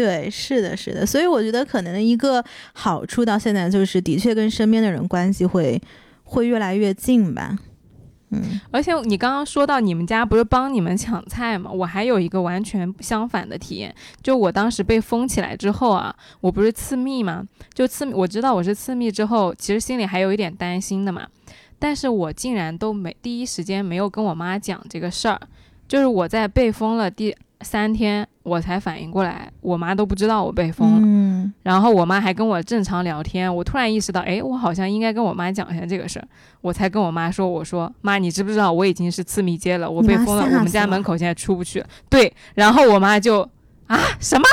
对，是的，是的，所以我觉得可能一个好处到现在就是，的确跟身边的人关系会会越来越近吧。嗯而且你刚刚说到你们家不是帮你们抢菜吗？我还有一个完全相反的体验，就我当时被封起来之后啊，我不是次密吗？就次，我知道我是次密之后，其实心里还有一点担心的嘛。但是我竟然都没第一时间没有跟我妈讲这个事儿，就是我在被封了第三天，我才反应过来，我妈都不知道我被封了。嗯然后我妈还跟我正常聊天，我突然意识到，哎，我好像应该跟我妈讲一下这个事儿，我才跟我妈说，我说妈，你知不知道我已经是次密接了，我被封了，我们家门口现在出不去。对，然后我妈就啊什么？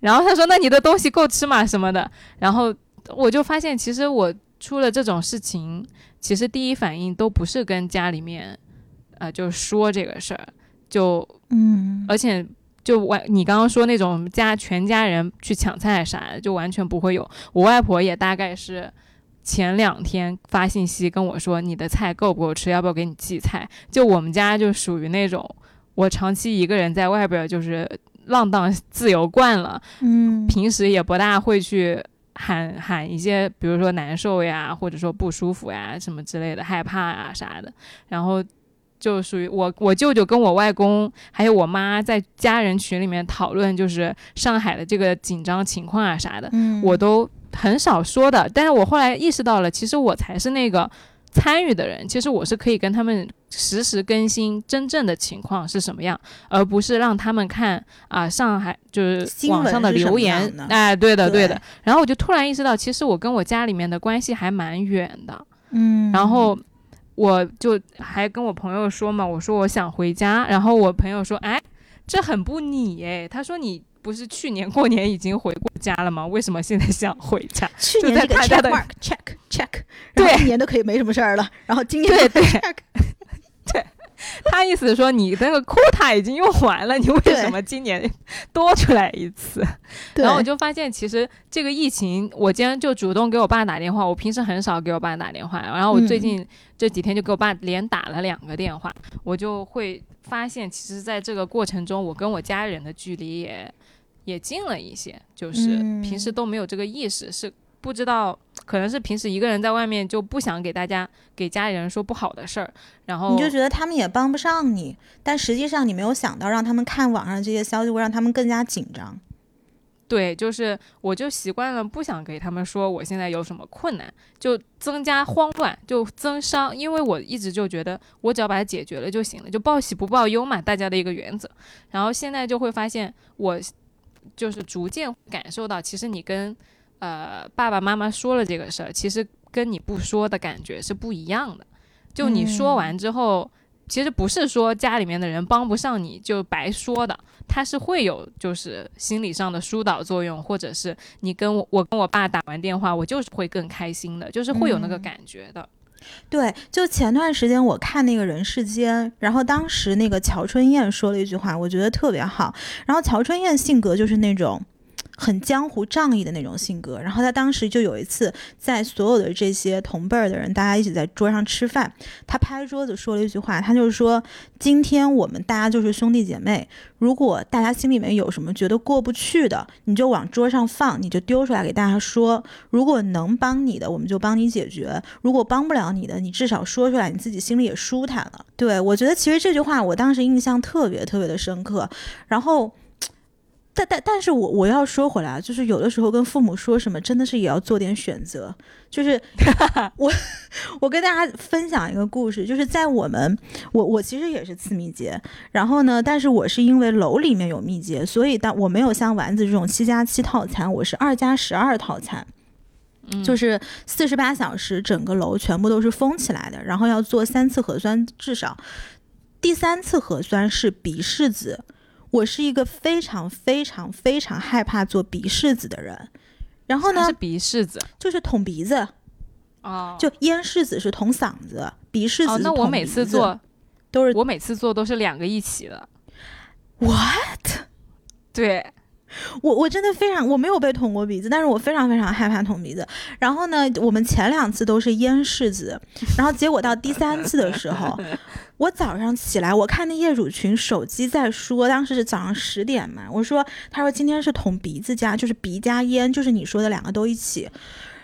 然后她说那你的东西够吃吗什么的？然后我就发现，其实我出了这种事情，其实第一反应都不是跟家里面，呃，就说这个事儿，就嗯而且就完，你刚刚说那种家全家人去抢菜啥的，就完全不会有。我外婆也大概是前两天发信息跟我说，你的菜够不够吃，要不要给你寄菜？就我们家就属于那种，我长期一个人在外边儿就是浪荡自由惯了，嗯平时也不大会去喊喊一些，比如说难受呀，或者说不舒服呀什么之类的，害怕啊啥的。然后就属于我我舅舅跟我外公还有我妈在家人群里面讨论，就是上海的这个紧张情况啊啥的，嗯我都很少说的。但是我后来意识到了，其实我才是那个。参与的人，其实我是可以跟他们实时更新真正的情况是什么样，而不是让他们看啊、上海就是网上的留言哎，对的，对对的。然后我就突然意识到，其实我跟我家里面的关系还蛮远的。嗯，然后我就还跟我朋友说嘛，我说我想回家，然后我朋友说，哎，这很不你哎，他说你不是去年过年已经回过家了吗？为什么现在想回家？就去年那个 check 的 mark check check，对一年都可以没什么事儿了，然后今年对对 check，他意思是说你那个 quota 已经用完了，你为什么今年多出来一次？然后我就发现，其实这个疫情，我今天就主动给我爸打电话。我平时很少给我爸打电话，然后我最嗯近这几天就给我爸连打了两个电话。我就会发现，其实在这个过程中，我跟我家人的距离也也近了一些，就是嗯平时都没有这个意识，是不知道，可能是平时一个人在外面就不想给大家给家里人说不好的事儿，然后你就觉得他们也帮不上你，但实际上你没有想到让他们看网上这些消息会让他们更加紧张。对，就是我就习惯了不想给他们说我现在有什么困难，就增加慌乱，就增伤，因为我一直就觉得我只要把它解决了就行了，就报喜不报忧嘛，大家的一个原则。然后现在就会发现，我就是逐渐感受到，其实你跟呃爸爸妈妈说了这个事儿，其实跟你不说的感觉是不一样的。就你说完之后，其实不是说家里面的人帮不上你就白说的，他是会有就是心理上的疏导作用，或者是你跟我我跟我爸打完电话，我就是会更开心的，就是会有那个嗯感觉的。对，就前段时间我看那个人世间，然后当时那个乔春燕说了一句话，我觉得特别好。然后乔春燕性格就是那种很江湖仗义的那种性格，然后他当时就有一次在所有的这些同辈儿的人，大家一起在桌上吃饭，他拍桌子说了一句话，他就是说：今天我们大家就是兄弟姐妹，如果大家心里面有什么觉得过不去的，你就往桌上放，你就丢出来给大家说。如果能帮你的，我们就帮你解决；如果帮不了你的，你至少说出来，你自己心里也舒坦了。对我觉得其实这句话我当时印象特别特别的深刻。然后，但但但是我我要说回来，就是有的时候跟父母说什么，真的是也要做点选择。就是 我我跟大家分享一个故事，就是在我们我我其实也是次密接，然后呢，但是我是因为楼里面有密接，所以但我没有像丸子这种七加七套餐，我是二加十二套餐。嗯，就是四十八小时，整个楼全部都是封起来的，然后要做三次核酸，至少第三次核酸是鼻拭子。我是一个非常非常非常害怕做鼻拭子的人，然后呢是，鼻拭子就是捅鼻子，哦，就咽拭子是捅嗓子，鼻拭子那我每次做，都是我每次做都是两个一起的。what？对，我我真的非常我没有被捅过鼻子，但是我非常非常害怕捅鼻子。然后呢，我们前两次都是咽拭子，然后结果到第三次的时候，我早上起来我看那业主群手机在说，当时是早上十点嘛，我说他说今天是捅鼻子加就是鼻加咽，就是你说的两个都一起。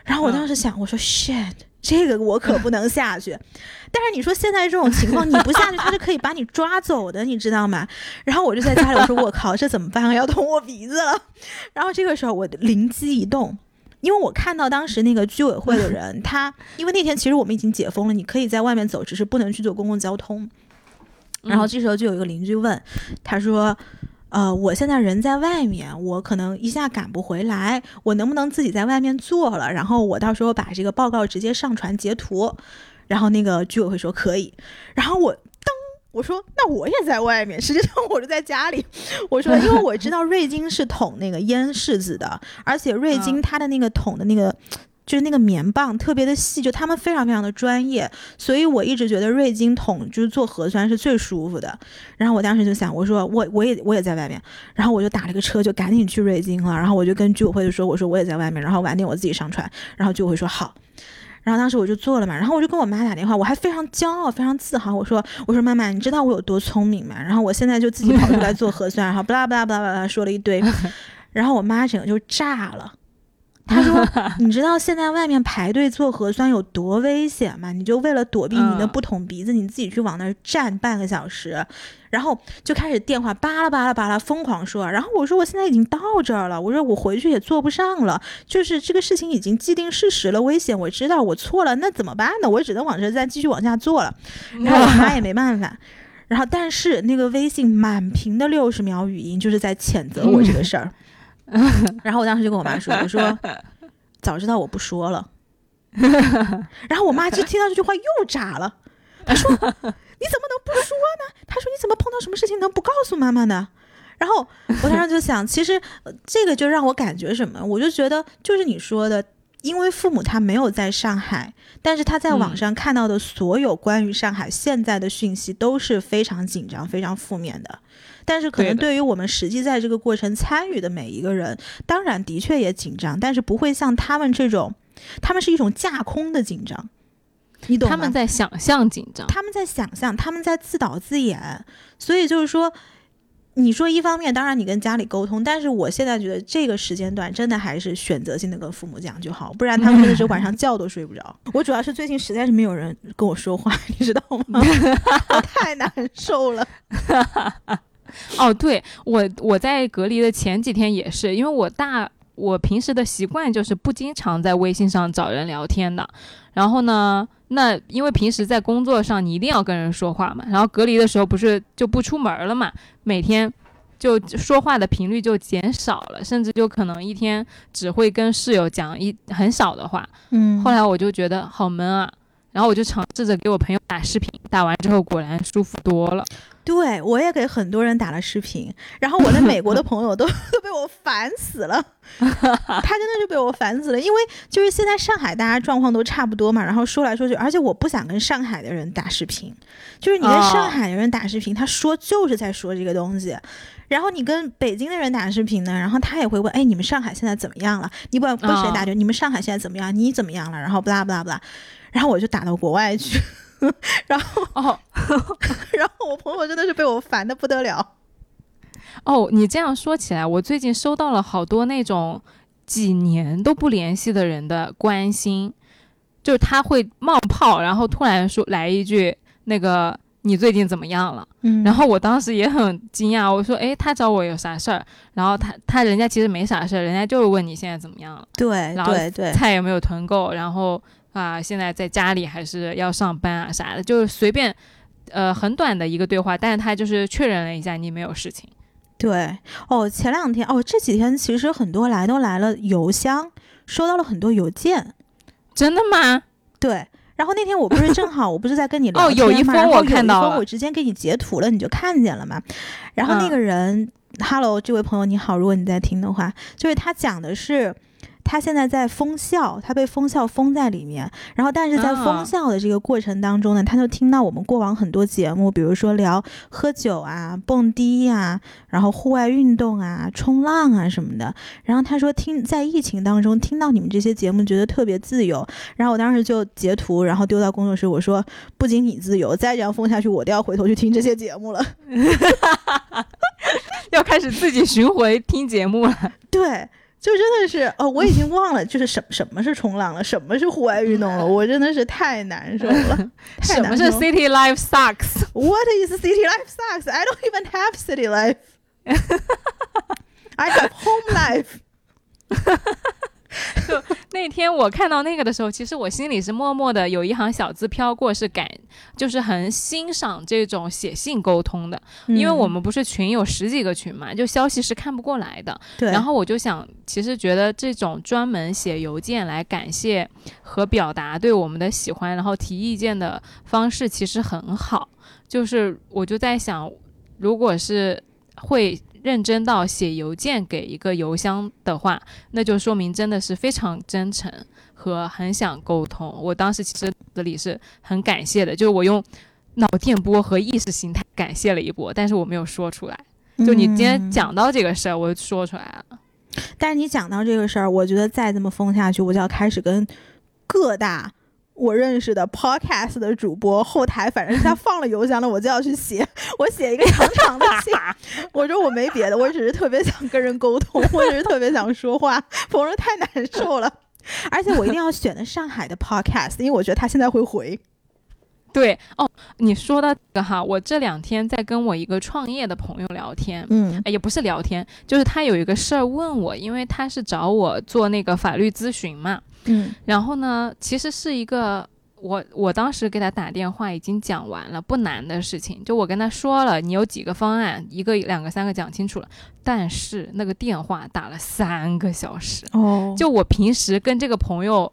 然后我当时想，我说 shit。这个我可不能下去，但是你说现在这种情况，你不下去，他是可以把你抓走的，你知道吗？然后我就在家里，我说我靠，这怎么办啊？要捅我鼻子了。然后这个时候我灵机一动，因为我看到当时那个居委会的人，他因为那天其实我们已经解封了，你可以在外面走，只是不能去坐公共交通。然后这时候就有一个邻居问，他说：“呃，我现在人在外面，我可能一下赶不回来，我能不能自己在外面做了？然后我到时候把这个报告直接上传截图。”然后那个居委会说可以，然后我噔，我说那我也在外面，实际上我是在家里。我说因为我知道瑞金是捅那个烟柿子的，而且瑞金它的那个捅的那个。就是那个棉棒特别的细，就他们非常非常的专业，所以我一直觉得瑞金捅就是做核酸是最舒服的。然后我当时就想，我说我我也我也在外面，然后我就打了个车，就赶紧去瑞金了。然后我就跟居委会就说，我说我也在外面，然后晚点我自己上传。然后居委会说好。然后当时我就做了嘛，然后我就跟我妈打电话，我还非常骄傲、非常自豪，我说我说妈妈，你知道我有多聪明吗？然后我现在就自己跑出来做核酸，然后巴拉巴拉巴拉巴拉说了一堆，然后我妈整个就炸了。她说：“你知道现在外面排队做核酸有多危险吗？你就为了躲避你的嗯不捅鼻子，你自己去往那儿站半个小时，然后就开始电话巴拉巴拉巴拉疯狂说。然后我说我现在已经到这儿了，我说我回去也做不上了，就是这个事情已经既定事实了，危险我知道我错了，那怎么办呢？我只能往这再继续往下做了。然后我妈也没办法。”然后，但是那个微信满屏的六十秒语音就是在谴责我这个事儿。然后我当时就跟我妈说：“我说 早知道我不说了。”然后我妈就听到这句话又炸了，她说：“你怎么能不说呢？”她说：“你怎么碰到什么事情能不告诉妈妈呢？”然后我当时就想，其实、呃这个就让我感觉什么？我就觉得就是你说的，因为父母他没有在上海，但是他在网嗯上看到的所有关于上海现在的讯息都是非常紧张、非常负面的。但是可能对于我们实际在这个过程参与的每一个人，当然的确也紧张，但是不会像他们这种，他们是一种架空的紧张，你懂吗？他们在想象紧张，他们在想象，他们在自导自演，所以就是说，你说一方面，当然你跟家里沟通，但是我现在觉得这个时间段真的还是选择性的跟父母讲就好，不然他们真的是晚上觉都睡不着。我主要是最近实在是没有人跟我说话，你知道吗？我 太难受了。哦，对我我在隔离的前几天也是，因为我大我平时的习惯就是不经常在微信上找人聊天的。然后呢，那因为平时在工作上你一定要跟人说话嘛，然后隔离的时候不是就不出门了嘛，每天就说话的频率就减少了，甚至就可能一天只会跟室友讲一很少的话。嗯后来我就觉得好闷啊，然后我就尝试着给我朋友打视频，打完之后果然舒服多了。对我也给很多人打了视频，然后我在美国的朋友都 都被我烦死了，他真的是被我烦死了，因为就是现在上海大家状况都差不多嘛，然后说来说去，而且我不想跟上海的人打视频，就是你跟哦上海的人打视频，他说就是在说这个东西。然后你跟北京的人打视频呢，然后他也会问，哎，你们上海现在怎么样了？你不管跟谁打就、你们上海现在怎么样？你怎么样了？然后不拉不拉不拉，然后我就打到国外去，然后哦 然后我朋友真的是被我烦的不得了。哦，你这样说起来，我最近收到了好多那种几年都不联系的人的关心，就是他会冒泡，然后突然说来一句那个你最近怎么样了？嗯然后我当时也很惊讶，我说诶，他找我有啥事儿？然后他他人家其实没啥事儿，人家就是问你现在怎么样了，对然后对对，菜有没有囤够，然后啊现在在家里还是要上班啊啥的，就是随便。呃，很短的一个对话，但是他就是确认了一下你没有事情。对哦，前两天哦，这几天其实很多来都来了邮箱，收到了很多邮件。真的吗？对，然后那天我不是正好我不是在跟你聊 哦有一封我看到了封我直接给你截图了，你就看见了嘛。然后那嗯个人、哈喽，这位朋友你好，如果你在听的话，就是他讲的是。他现在在封校，他被封校封在里面。然后，但是在封校的这个过程当中呢，他就听到我们过往很多节目，比如说聊喝酒啊、蹦迪呀，然后户外运动啊、冲浪啊什么的。然后他说，听在疫情当中听到你们这些节目，觉得特别自由。然后我当时就截图，然后丢到工作室，我说，不仅你自由，再这样封下去，我都要回头去听这些节目了。要开始自己巡回听节目了。对。就真的是哦，我已经忘了，就是什什么是冲浪了，什么是户外运动了，我真的是太难受了。什么是 city life sucks？What is city life sucks? I don't even have city life. I have home life. 就那天我看到那个的时候，其实我心里是默默的有一行小字飘过，是感，就是很欣赏这种写信沟通的，因为我们不是群有十几个群嘛，就消息是看不过来的。对。然后我就想，其实觉得这种专门写邮件来感谢和表达对我们的喜欢，然后提意见的方式其实很好。就是我就在想，如果是会。认真到写邮件给一个邮箱的话，那就说明真的是非常真诚和很想沟通。我当时其实这里是很感谢的，就是我用脑电波和意识形态感谢了一波，但是我没有说出来。就你今天讲到这个事儿，我就说出来了。但是你讲到这个事儿，我觉得再这么封下去，我就要开始跟各大。我认识的 podcast 的主播后台，反正他放了邮箱了，我就要去写。我写一个长长的信，我说我没别的，我只是特别想跟人沟通，我只是特别想说话。朋友太难受了，而且我一定要选的上海的 podcast，因为我觉得他现在会回。对哦，你说的这个哈，我这两天在跟我一个创业的朋友聊天，嗯，也不是聊天，就是他有一个事儿问我，因为他是找我做那个法律咨询嘛。嗯，然后呢，其实是一个我我当时给他打电话已经讲完了，不难的事情，就我跟他说了，你有几个方案，一个两个三个讲清楚了，但是那个电话打了三个小时，哦，就我平时跟这个朋友，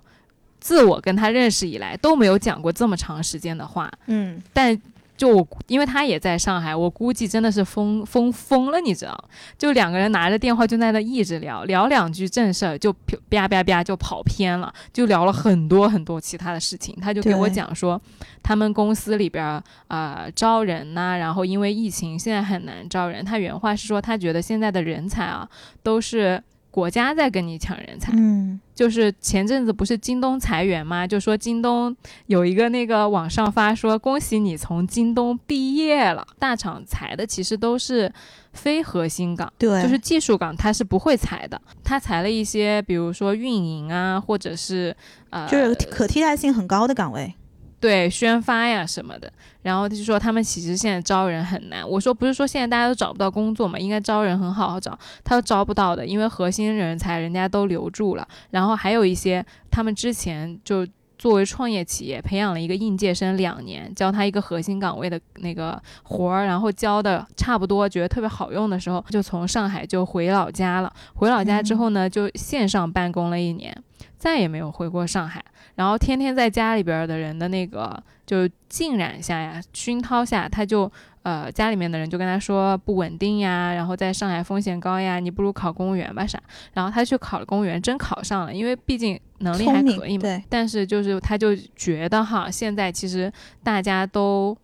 自我跟他认识以来都没有讲过这么长时间的话，嗯，但。就我，因为他也在上海，我估计真的是疯疯疯了，你知道？就两个人拿着电话就在那一直聊，聊两句正事儿就啪啪啪就跑偏了，就聊了很多很多其他的事情。他就给我讲说，他们公司里边啊招人呐，然后因为疫情现在很难招人。他原话是说，他觉得现在的人才啊都是。国家在跟你抢人才，嗯，就是前阵子不是京东裁员吗？就说京东有一个那个网上发说，恭喜你从京东毕业了。大厂裁的其实都是非核心岗，对，就是技术岗，他是不会裁的。他裁了一些，比如说运营啊，或者是呃，就是可替代性很高的岗位。对宣发呀什么的，然后他就说他们其实现在招人很难。我说不是说现在大家都找不到工作嘛，应该招人很好好找。他说招不到的，因为核心人才人家都留住了。然后还有一些他们之前就作为创业企业培养了一个应届生两年，教他一个核心岗位的那个活儿，然后教的差不多，觉得特别好用的时候，就从上海就回老家了。回老家之后呢，就线上办公了一年，再也没有回过上海。然后天天在家里边的人的那个就浸染下呀，熏陶下，他就呃家里面的人就跟他说不稳定呀，然后在上海风险高呀，你不如考公务员吧啥。然后他去考了公务员，真考上了，因为毕竟能力还可以嘛。但是就是他就觉得哈，现在其实大家都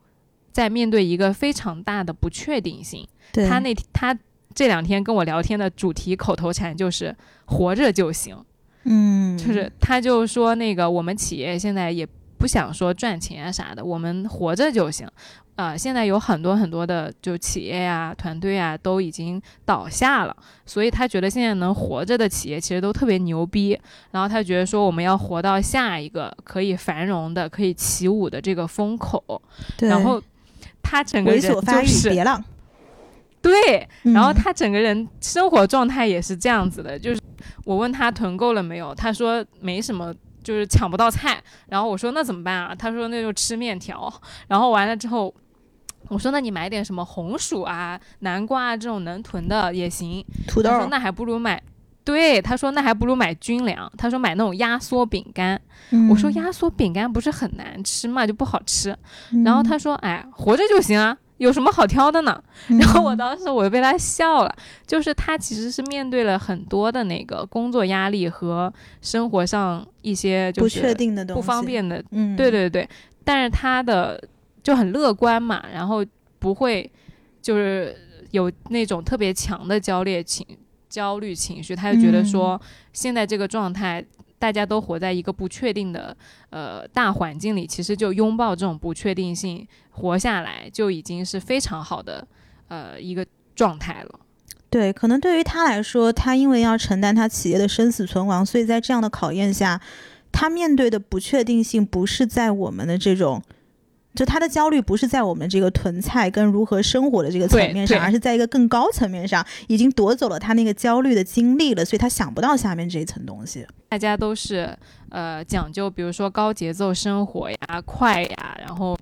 在面对一个非常大的不确定性。他那他这两天跟我聊天的主题口头禅就是活着就行。嗯，就是他就说那个我们企业现在也不想说赚钱啊啥的，我们活着就行。啊，现在有很多很多的就企业呀、团队啊都已经倒下了，所以他觉得现在能活着的企业其实都特别牛逼。然后他觉得说我们要活到下一个可以繁荣的、可以起舞的这个风口。然后他整个人就是别浪。对，然后他整个人生活状态也是这样子的，就是。我问他囤够了没有，他说没什么，就是抢不到菜。然后我说那怎么办啊？他说那就吃面条。然后完了之后，我说那你买点什么红薯啊、南瓜啊这种能囤的也行。土豆。他说那还不如买，对，他说那还不如买军粮。他说买那种压缩饼干。我说压缩饼干不是很难吃嘛，就不好吃。然后他说哎，活着就行啊。有什么好挑的呢？嗯。然后我当时我就被他笑了，就是他其实是面对了很多的那个工作压力和生活上一些就不是确定的东西，不方，便的，嗯，对对对，但是他的就很乐观嘛，然后不会就是有那种特别强的焦虑情焦虑情绪，他就觉得说现在这个状态。大家都活在一个不确定的呃大环境里，其实就拥抱这种不确定性，活下来就已经是非常好的呃一个状态了。对，可能对于他来说，他因为要承担他企业的生死存亡，所以在这样的考验下，他面对的不确定性不是在我们的这种，就他的焦虑不是在我们这个囤菜跟如何生活的这个层面上，而是在一个更高层面上，已经夺走了他那个焦虑的经历了，所以他想不到下面这一层东西。大家都是呃讲究，比如说高节奏生活呀、快呀，然后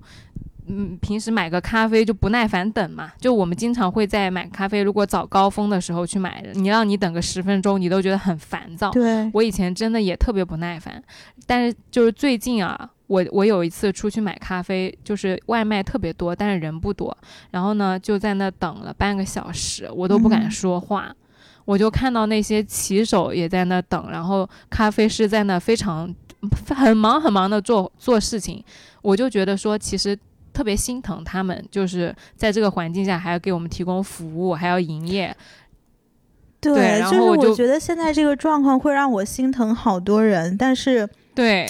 嗯，平时买个咖啡就不耐烦等嘛。就我们经常会在买咖啡，如果早高峰的时候去买，你让你等个十分钟，你都觉得很烦躁。对，我以前真的也特别不耐烦，但是就是最近啊，我我有一次出去买咖啡，就是外卖特别多，但是人不多，然后呢就在那等了半个小时，我都不敢嗯。说话。我就看到那些骑手也在那等，然后咖啡师在那非常很忙很忙的做做事情，我就觉得说其实特别心疼他们，就是在这个环境下还要给我们提供服务，还要营业，对，对然就是后我就我觉得现在这个状况会让我心疼好多人，但是对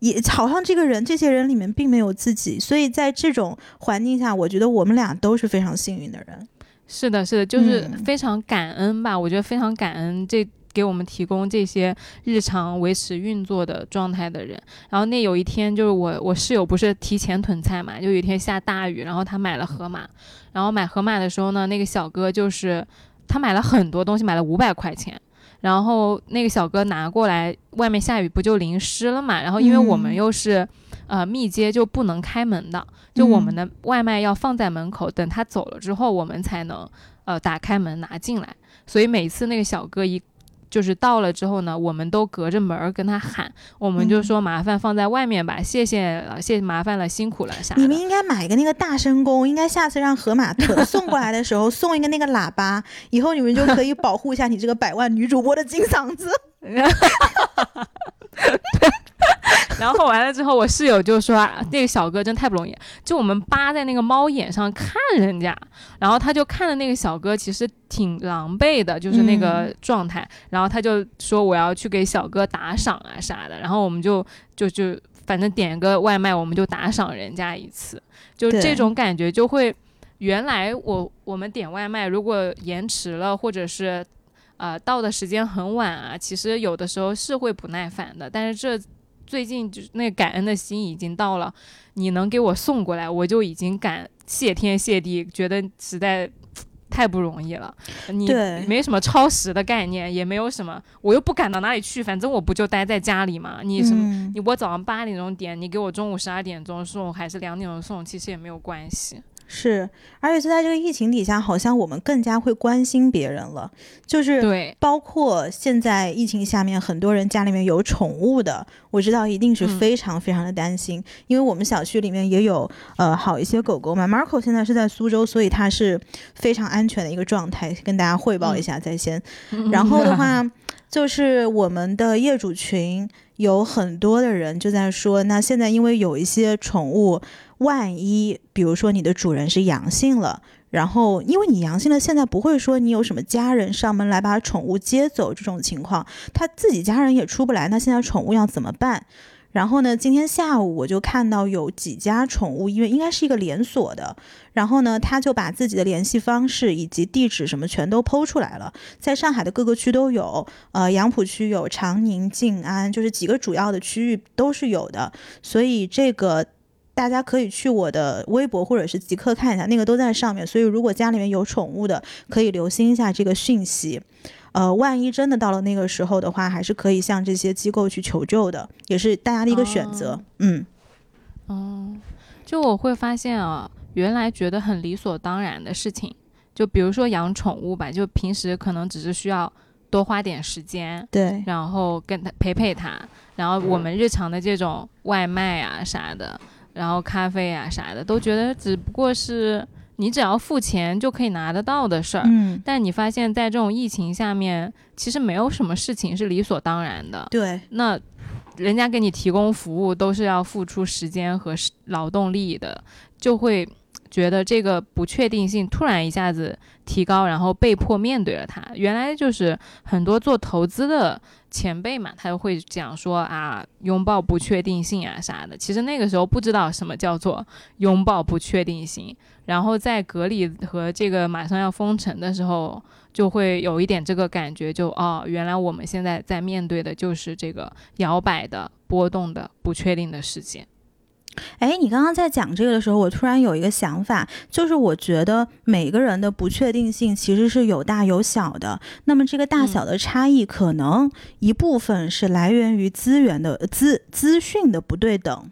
也好像这个人这些人里面并没有自己，所以在这种环境下，我觉得我们俩都是非常幸运的人。是的，是的，就是嗯非常感恩吧。我觉得非常感恩这给我们提供这些日常维持运作的状态的人。然后那有一天，就是我我室友不是提前囤菜嘛，就有一天下大雨，然后他买了河马，然后买河马的时候呢，那个小哥就是他买了很多东西，买了五百块钱。然后那个小哥拿过来，外面下雨不就淋湿了嘛？然后因为我们嗯又是、呃密接，就不能开门的，就我们嗯的外卖要放在门口，等他走了之后，我们才能呃打开门拿进来。所以每次那个小哥一就是到了之后呢，我们都隔着门儿跟他喊，我们就嗯说麻烦放在外面吧，谢谢了，谢麻烦了，辛苦了啥的。你们应该买一个那个大声公，应该下次让河马 特送过来的时候送一个那个喇叭，以后你们就可以保护一下你这个百万女主播的金嗓子。然后完了之后，我室友就说、啊、那个小哥真太不容易，就我们扒在那个猫眼上看人家，然后他就看的那个小哥其实挺狼狈的，就是那个状态，然后他就说我要去给小哥打赏啊啥的，然后我们就就就反正点个外卖，我们就打赏人家一次，就这种感觉就会，原来我我们点外卖如果延迟了或者是。呃，到的时间很晚啊，其实有的时候是会不耐烦的，但是这最近就是那个感恩的心已经到了，你能给我送过来，我就已经感谢天谢地，觉得实在太不容易了。你没什么超时的概念，也没有什么，我又不赶到哪里去，反正我不就待在家里嘛。你什么？嗯你我早上八点钟点，你给我中午十二点钟送，还是两点钟送，其实也没有关系。是，而且就在这个疫情底下，好像我们更加会关心别人了，就是对，包括现在疫情下面，很多人家里面有宠物的，我知道一定是嗯非常非常的担心，因为我们小区里面也有呃好一些狗狗嘛。Marco 现在是在苏州，所以它是非常安全的一个状态，跟大家汇报一下在先。然后的话，就是我们的业主群有很多的人就在说，那现在因为有一些宠物，万一比如说你的主人是阳性了。然后，因为你阳性了，现在不会说你有什么家人上门来把宠物接走这种情况，他自己家人也出不来，那现在宠物要怎么办？然后呢，今天下午我就看到有几家宠物医院，应该是一个连锁的，然后呢，他就把自己的联系方式以及地址什么全都剖出来了，在上海的各个区都有，呃，杨浦区有，长宁、静安，就是几个主要的区域都是有的，所以这个。大家可以去我的微博或者是极客看一下，那个都在上面。所以如果家里面有宠物的，可以留心一下这个讯息。呃，万一真的到了那个时候的话，还是可以向这些机构去求救的，也是大家的一个选择。哦嗯，哦，就我会发现啊，原来觉得很理所当然的事情，就比如说养宠物吧，就平时可能只是需要多花点时间，对，然后跟它陪陪它，然后我们日常的这种外卖啊啥的，然后咖啡啊啥的，都觉得只不过是你只要付钱就可以拿得到的事儿。嗯，但你发现，在这种疫情下面，其实没有什么事情是理所当然的。对，那人家给你提供服务都是要付出时间和劳动力的，就会觉得这个不确定性突然一下子提高，然后被迫面对了它。原来就是很多做投资的前辈嘛，他就会讲说啊，拥抱不确定性啊啥的。其实那个时候不知道什么叫做拥抱不确定性，然后在隔离和这个马上要封城的时候，就会有一点这个感觉就，哦，原来我们现在在面对的就是这个摇摆的、波动的、不确定的世界。哎，你刚刚在讲这个的时候，我突然有一个想法，就是我觉得每个人的不确定性其实是有大有小的。那么这个大小的差异，可能一部分是来源于资源的资资讯的不对等。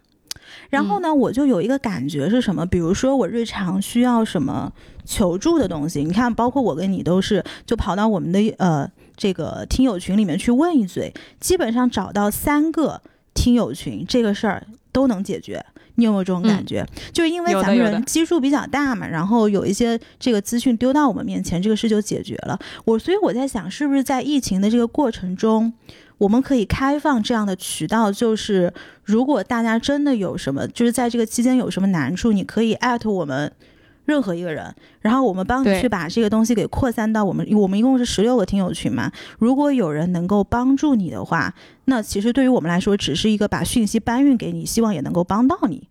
然后呢，我就有一个感觉是什么？比如说我日常需要什么求助的东西，你看，包括我跟你都是，就跑到我们的呃这个听友群里面去问一嘴，基本上找到三个听友群，这个事儿都能解决。你有没有这种感觉？就是因为咱们人基数比较大嘛，然后有一些这个资讯丢到我们面前，这个事就解决了。我所以我在想，是不是在疫情的这个过程中，我们可以开放这样的渠道，就是如果大家真的有什么，就是在这个期间有什么难处，你可以艾特我们。任何一个人，然后我们帮你去把这个东西给扩散到我们，我们一共是十六个听友群嘛。如果有人能够帮助你的话，那其实对于我们来说，只是一个把讯息搬运给你，希望也能够帮到你。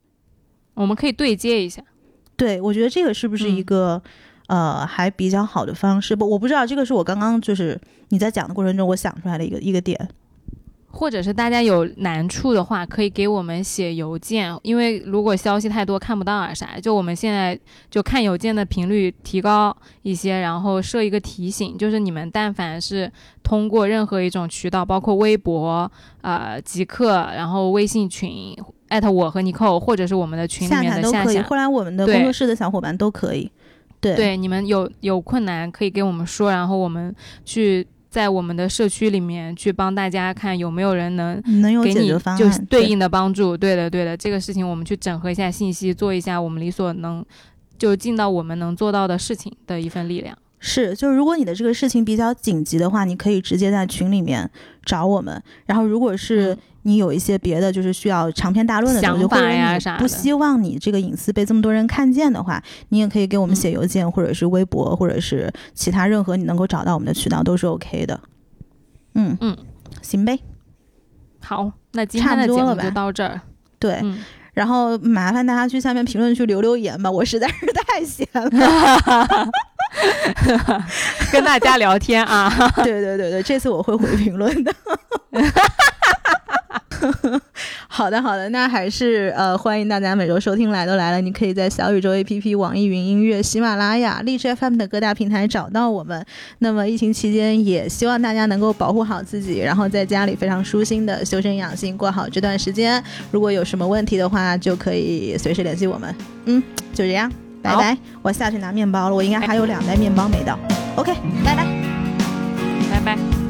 我们可以对接一下。对，我觉得这个是不是一个、呃还比较好的方式？不，我不知道，这个是我刚刚就是你在讲的过程中我想出来的一个一个点。或者是大家有难处的话，可以给我们写邮件，因为如果消息太多看不到啊啥，就我们现在就看邮件的频率提高一些，然后设一个提醒，就是你们但凡是通过任何一种渠道，包括微博、呃极客，然后微信群艾特我和尼寇，或者是我们的群里面的下下，后来我们的工作室的小伙伴都可以。对。对你们有有困难可以给我们说，然后我们去在我们的社区里面去帮大家看有没有人能能有给你解决方案，就是对应的帮助。对的，对的，这个事情我们去整合一下信息，做一下我们力所能就尽到我们能做到的事情的一份力量。是，就是如果你的这个事情比较紧急的话，你可以直接在群里面找我们。然后，如果是嗯你有一些别的，就是需要长篇大论的东西，想法或者你不呀啥的希望你这个隐私被这么多人看见的话，你也可以给我们嗯写邮件，或者是微博，或者是其他任何你能够找到我们的渠道都是 OK 的。嗯嗯，行呗。好，那今天的节目就到这儿。对，嗯，然后麻烦大家去下面评论区留留言吧，我实在是太闲了。跟大家聊天啊。对对对对，这次我会回评论的。好的好的，那还是呃欢迎大家每周收听来都来了，你可以在小宇宙 APP、网易云音乐、喜马拉雅、荔枝 FM 的各大平台找到我们。那么疫情期间，也希望大家能够保护好自己，然后在家里非常舒心的修身养性，过好这段时间。如果有什么问题的话，就可以随时联系我们。嗯，就这样，拜拜。我下去拿面包了，我应该还有两袋面包没到。OK，拜拜。拜拜。